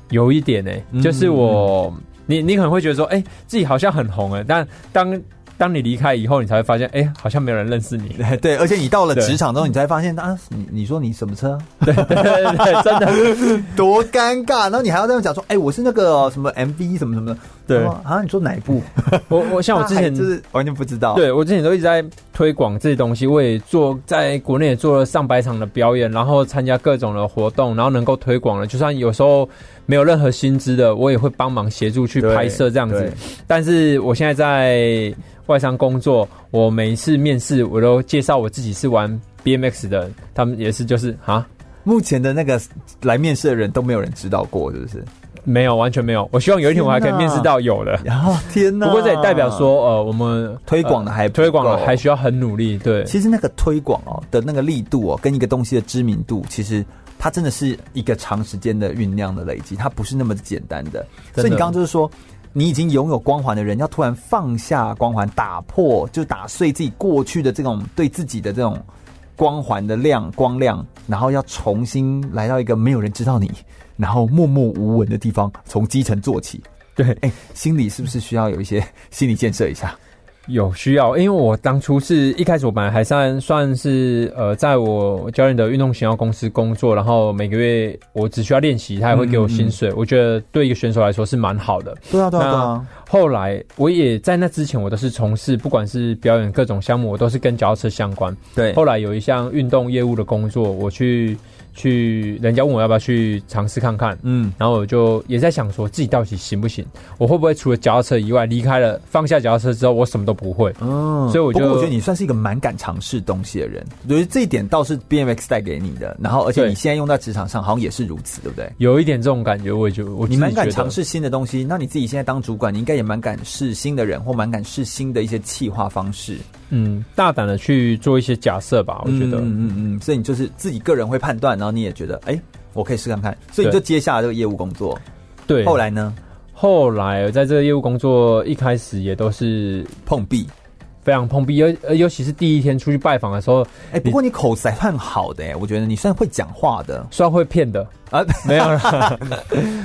有一点呢、欸，就是我，嗯、你你可能会觉得说，哎、欸，自己好像很红哎，但当。当你离开以后，你才会发现，哎、欸，好像没有人认识你。对，而且你到了职场之后，你才发现，啊，你你说你什么车？对对对，对，真的 多尴尬。然后你还要这样讲说，哎、欸，我是那个什么 MV 什么什么的。对啊，你说哪一部？我我像我之前就是完全不知道。对，我之前都一直在推广这些东西，我也做在国内也做了上百场的表演，然后参加各种的活动，然后能够推广了。就算有时候没有任何薪资的，我也会帮忙协助去拍摄这样子。但是我现在在。外商工作，我每一次面试，我都介绍我自己是玩 BMX 的，他们也是就是啊，目前的那个来面试的人都没有人知道过，是不是？没有，完全没有。我希望有一天我还可以面试到有的。然后天哪！不过这也代表说，呃，我们推广的还、呃、推广了还需要很努力。对，其实那个推广哦的那个力度哦，跟一个东西的知名度，其实它真的是一个长时间的酝酿的累积，它不是那么简单的。所以你刚刚就是说，你已经拥有光环的人，要突然放下光环，打破就打碎自己过去的这种对自己的这种光环的亮光亮，然后要重新来到一个没有人知道你。然后默默无闻的地方，从基层做起。对，哎，心里是不是需要有一些心理建设一下？有需要，因为我当初是一开始我本来还算算是呃，在我教练的运动型号公司工作，然后每个月我只需要练习，他也会给我薪水。嗯嗯，我觉得对一个选手来说是蛮好的。对啊，对啊，对啊。后来我也在那之前，我都是从事不管是表演各种项目，我都是跟脚踏车相关。对。后来有一项运动业务的工作，我去。去，人家问我要不要去尝试看看，嗯，然后我就也在想说自己到底行不行，我会不会除了脚踏车以外，离开了放下脚踏车之后，我什么都不会，嗯，所以我就我觉得你算是一个蛮敢尝试东西的人，我觉得这一点倒是 BMX 带给你的，然后而且你现在用在职场上好像也是如此，对不对？有一点这种感觉，我也觉得我你蛮敢尝试新的东西，那你自己现在当主管，你应该也蛮敢试新的人，或蛮敢试新的一些企划方式。嗯，大胆的去做一些假设吧，我觉得，嗯嗯嗯，所以你就是自己个人会判断，然后你也觉得，哎、欸，我可以试看看，所以你就接下了这个业务工作。对，后来呢？后来在这个业务工作一开始也都是碰壁。非常碰壁，尤尤其是第一天出去拜访的时候，哎、欸，不过你口才算好的哎、欸，我觉得你算会讲话的，算会骗的啊，没有了。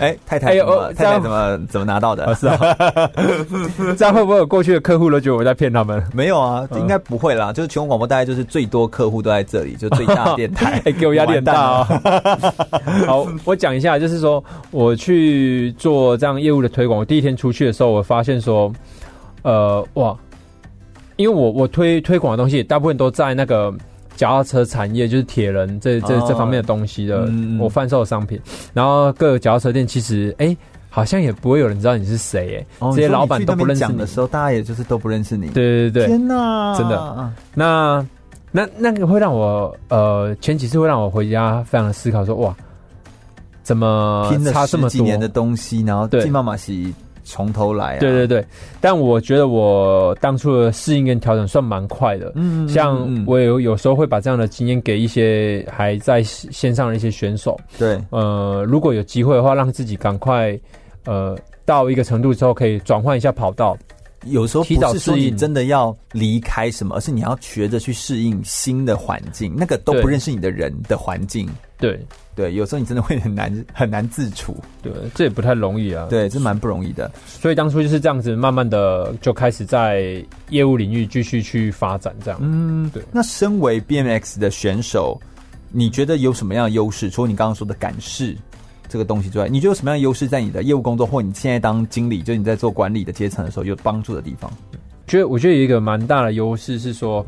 哎、欸，太太怎么、欸、太太怎么怎么拿到的？哦、是啊，这样会不会有过去的客户都觉得我在骗他们？没有啊，应该不会啦。就是全国广播大概就是最多客户都在这里，就最大的电台。给我压力很大啊、哦。好，我讲一下，就是说我去做这样业务的推广，我第一天出去的时候，我发现说，呃，哇。因为我我推推广的东西，大部分都在那个脚踏车产业，就是铁人这这这方面的东西的，我贩售的商品。然后各个脚踏车店其实，哎、欸，好像也不会有人知道你是谁，哎、哦，这些老板都不认识的时候，大家也就是都不认识你。对对对，天哪，真的。那那那个会让我呃，前几次会让我回家非常的思考说，说哇，怎么差这么多年的东西，然后进妈妈西。从头来啊！对对对，但我觉得我当初的适应跟调整算蛮快的。嗯，像我有有时候会把这样的经验给一些还在线上的一些选手。对，呃，如果有机会的话，让自己赶快呃到一个程度之后，可以转换一下跑道。有时候不是说你真的要离开什么，而是你要学着去适应新的环境，那个都不认识你的人的环境。对对，有时候你真的会很难很难自处。对，这也不太容易啊。对，这蛮不容易的。所以当初就是这样子，慢慢的就开始在业务领域继续去发展，这样。嗯，对。那身为 BMX 的选手，你觉得有什么样的优势？除了你刚刚说的感试这个东西之外，你觉得有什么样的优势在你的业务工作，或你现在当经理，就你在做管理的阶层的时候有帮助的地方？觉得我觉得有一个蛮大的优势是说。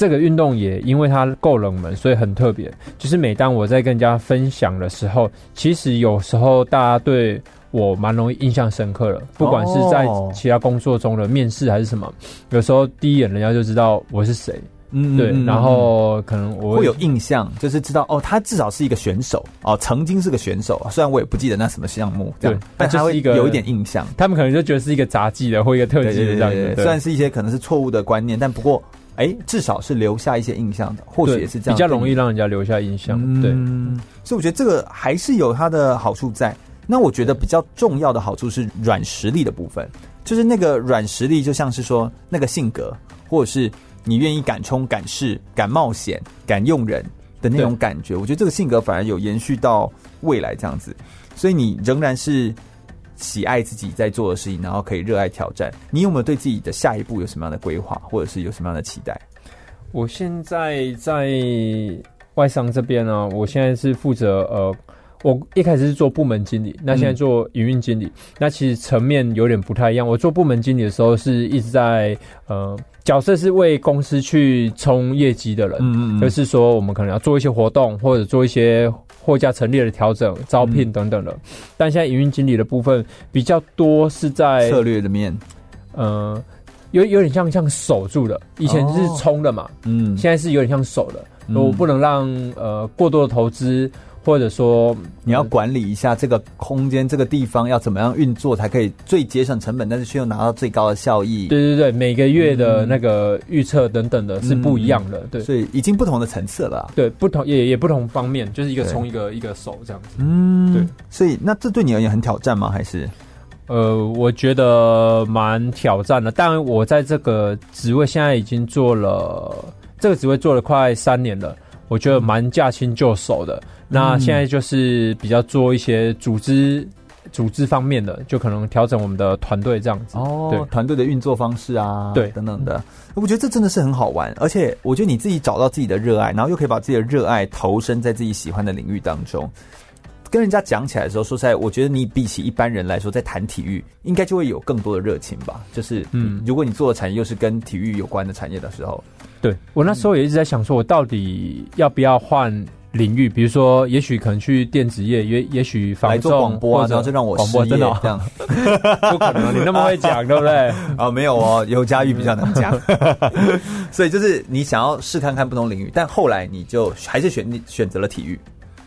这个运动也因为它够冷门，所以很特别。就是每当我在跟人家分享的时候，其实有时候大家对我蛮容易印象深刻的，不管是在其他工作中的面试还是什么，有时候第一眼人家就知道我是谁。嗯，对。然后可能我会，有印象，就是知道哦，他至少是一个选手哦，曾经是个选手。虽然我也不记得那什么项目，对，但他会有一点印象。他们可能就觉得是一个杂技的或一个特技的这样子。虽然是一些可能是错误的观念，但不过。哎，至少是留下一些印象的，或许也是这样，比较容易让人家留下印象。对，嗯，所以我觉得这个还是有它的好处在。那我觉得比较重要的好处是软实力的部分，就是那个软实力，就像是说那个性格，或者是你愿意敢冲、敢试、敢冒险、敢用人的那种感觉。我觉得这个性格反而有延续到未来这样子，所以你仍然是。喜爱自己在做的事情，然后可以热爱挑战。你有没有对自己的下一步有什么样的规划，或者是有什么样的期待？我现在在外商这边呢，我现在是负责呃，我一开始是做部门经理，那现在做营运经理，那其实层面有点不太一样。我做部门经理的时候是一直在呃。角色是为公司去冲业绩的人，嗯嗯，就是说我们可能要做一些活动，或者做一些货架陈列的调整、招聘等等的。嗯、但现在营运经理的部分比较多是在策略的面，呃，有有点像像守住的，以前是冲的嘛，嗯、哦，现在是有点像守的。嗯、我不能让呃过多的投资。或者说，你要管理一下这个空间，这个地方要怎么样运作才可以最节省成本，但是却又拿到最高的效益？对对对，每个月的那个预测等等的是不一样的，嗯、对，所以已经不同的层次了。对，不同也也不同方面，就是一个从一个一个手这样子。嗯，对。所以那这对你而言很挑战吗？还是？呃，我觉得蛮挑战的。当然，我在这个职位现在已经做了这个职位做了快三年了，我觉得蛮驾轻就熟的。那现在就是比较做一些组织、组织方面的，就可能调整我们的团队这样子。哦，对，团队的运作方式啊，对，等等的。我觉得这真的是很好玩，而且我觉得你自己找到自己的热爱，然后又可以把自己的热爱投身在自己喜欢的领域当中，跟人家讲起来的时候，说实在，我觉得你比起一般人来说，在谈体育，应该就会有更多的热情吧。就是，嗯，如果你做的产业又是跟体育有关的产业的时候，对，我那时候也一直在想，说我到底要不要换。领域，比如说，也许可能去电子业，也也许来做广播啊，然后就让我广播真的、哦、这样，不可能，你那么会讲，对不对？啊，没有哦，尤佳玉比较能讲，所以就是你想要试看看不同领域，但后来你就还是选你选择了体育，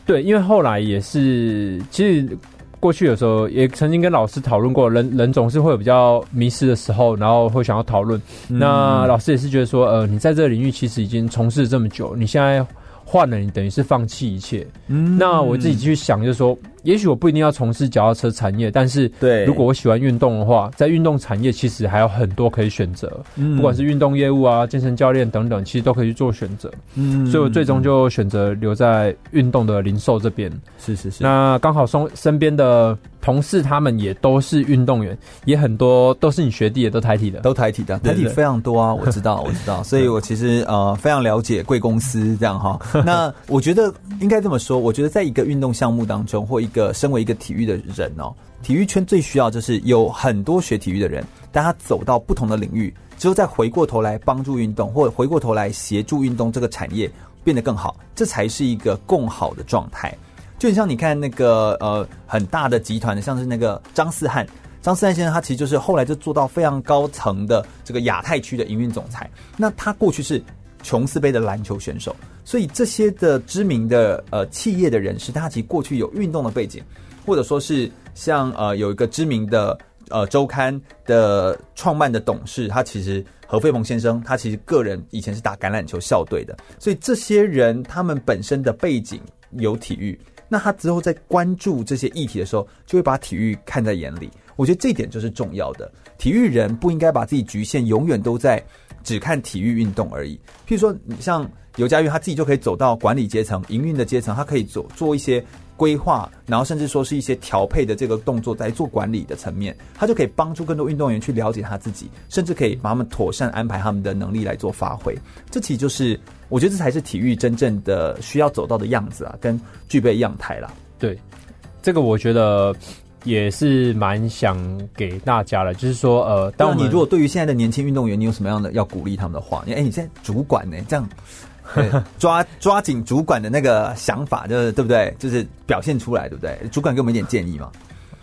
对，因为后来也是，其实过去有时候也曾经跟老师讨论过，人人总是会有比较迷失的时候，然后会想要讨论，嗯、那老师也是觉得说，呃，你在这个领域其实已经从事这么久，你现在。换了，你等于是放弃一切。嗯，那我自己去想，就是说。也许我不一定要从事脚踏车产业，但是对，如果我喜欢运动的话，在运动产业其实还有很多可以选择，嗯，不管是运动业务啊、健身教练等等，其实都可以去做选择。嗯，所以我最终就选择留在运动的零售这边。是是是。那刚好身身边的同事他们也都是运动员，也很多都是你学弟，也都台体的，都台体的，台体非常多啊，我知道 我知道。所以我其实呃非常了解贵公司这样哈。那我觉得应该这么说，我觉得在一个运动项目当中或一个身为一个体育的人哦，体育圈最需要就是有很多学体育的人，当他走到不同的领域之后，再回过头来帮助运动，或者回过头来协助运动这个产业变得更好，这才是一个共好的状态。就像你看那个呃很大的集团的，像是那个张思翰，张思翰先生，他其实就是后来就做到非常高层的这个亚太区的营运总裁。那他过去是琼斯杯的篮球选手。所以这些的知名的呃企业的人士，他其实过去有运动的背景，或者说是像呃有一个知名的呃周刊的创办的董事，他其实何飞鹏先生，他其实个人以前是打橄榄球校队的。所以这些人他们本身的背景有体育，那他之后在关注这些议题的时候，就会把体育看在眼里。我觉得这一点就是重要的。体育人不应该把自己局限，永远都在只看体育运动而已。譬如说，你像。尤家玉他自己就可以走到管理阶层、营运的阶层，他可以做做一些规划，然后甚至说是一些调配的这个动作，在做管理的层面，他就可以帮助更多运动员去了解他自己，甚至可以把他们妥善安排他们的能力来做发挥。这其实就是我觉得这才是体育真正的需要走到的样子啊，跟具备样态啦。对，这个我觉得。也是蛮想给大家的，就是说，呃，当然，你如果对于现在的年轻运动员，你有什么样的要鼓励他们的话？你哎，你现在主管呢？这样对 抓抓紧主管的那个想法，就是对不对？就是表现出来，对不对？主管给我们一点建议嘛？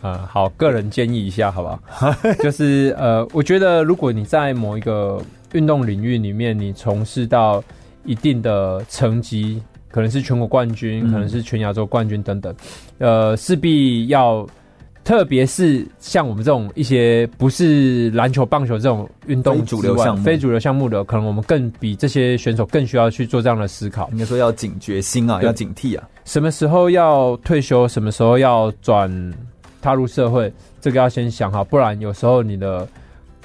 呃，好，个人建议一下，好不好？就是呃，我觉得如果你在某一个运动领域里面，你从事到一定的成绩，可能是全国冠军，嗯、可能是全亚洲冠军等等，呃，势必要。特别是像我们这种一些不是篮球、棒球这种运动主流项目、非主流项目的，可能我们更比这些选手更需要去做这样的思考。应该说要警觉心啊，要警惕啊。什么时候要退休？什么时候要转踏入社会？这个要先想好，不然有时候你的。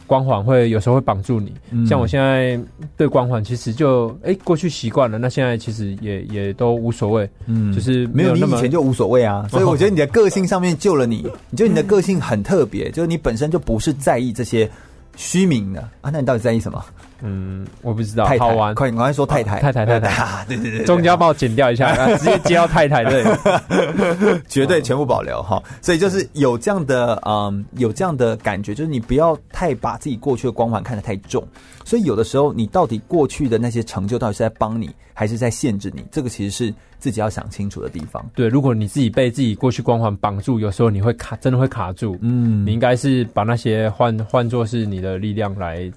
光环会有时候会绑住你，嗯、像我现在对光环其实就哎、欸、过去习惯了，那现在其实也也都无所谓，嗯，就是没有没有你以前就无所谓啊，所以我觉得你的个性上面救了你，你觉得你的个性很特别，就是你本身就不是在意这些虚名的。啊，那你到底在意什么？嗯，我不知道。太太好玩，快，你赶快说太太，太太，太太，啊、对对对，中间要帮我剪掉一下，直接接到太太，对，绝对全部保留哈。所以就是有这样的，嗯，有这样的感觉，就是你不要太把自己过去的光环看得太重。所以有的时候，你到底过去的那些成就，到底是在帮你，还是在限制你？这个其实是自己要想清楚的地方。对，如果你自己被自己过去光环绑住，有时候你会卡，真的会卡住。嗯，你应该是把那些换换作是你的力量来。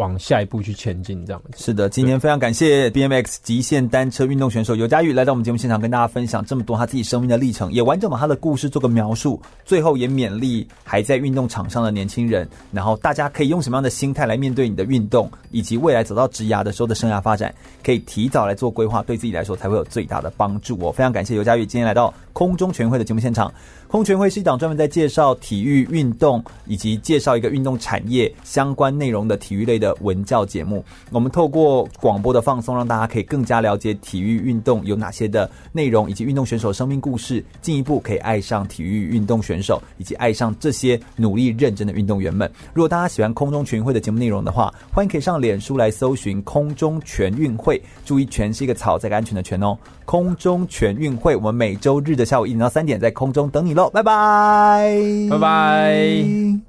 往下一步去前进。这样是的，今天非常感谢 BMX 极限单车运动选手尤佳玉来到我们节目现场，跟大家分享这么多他自己生命的历程，也完整把他的故事做个描述。最后也勉励还在运动场上的年轻人，然后大家可以用什么样的心态来面对你的运动，以及未来走到职涯的时候的生涯发展，可以提早来做规划，对自己来说才会有最大的帮助。我非常感谢尤佳玉今天来到空中全会的节目现场。空全会是一档专门在介绍体育运动以及介绍一个运动产业相关内容的体育类的文教节目。我们透过广播的放松，让大家可以更加了解体育运动有哪些的内容，以及运动选手生命故事，进一步可以爱上体育运动选手，以及爱上这些努力认真的运动员们。如果大家喜欢空中全运会的节目内容的话，欢迎可以上脸书来搜寻“空中全运会”，注意“全”是一个草，这个安全的“全”哦。空中全运会，我们每周日的下午一点到三点在空中等你喽，拜拜，拜拜。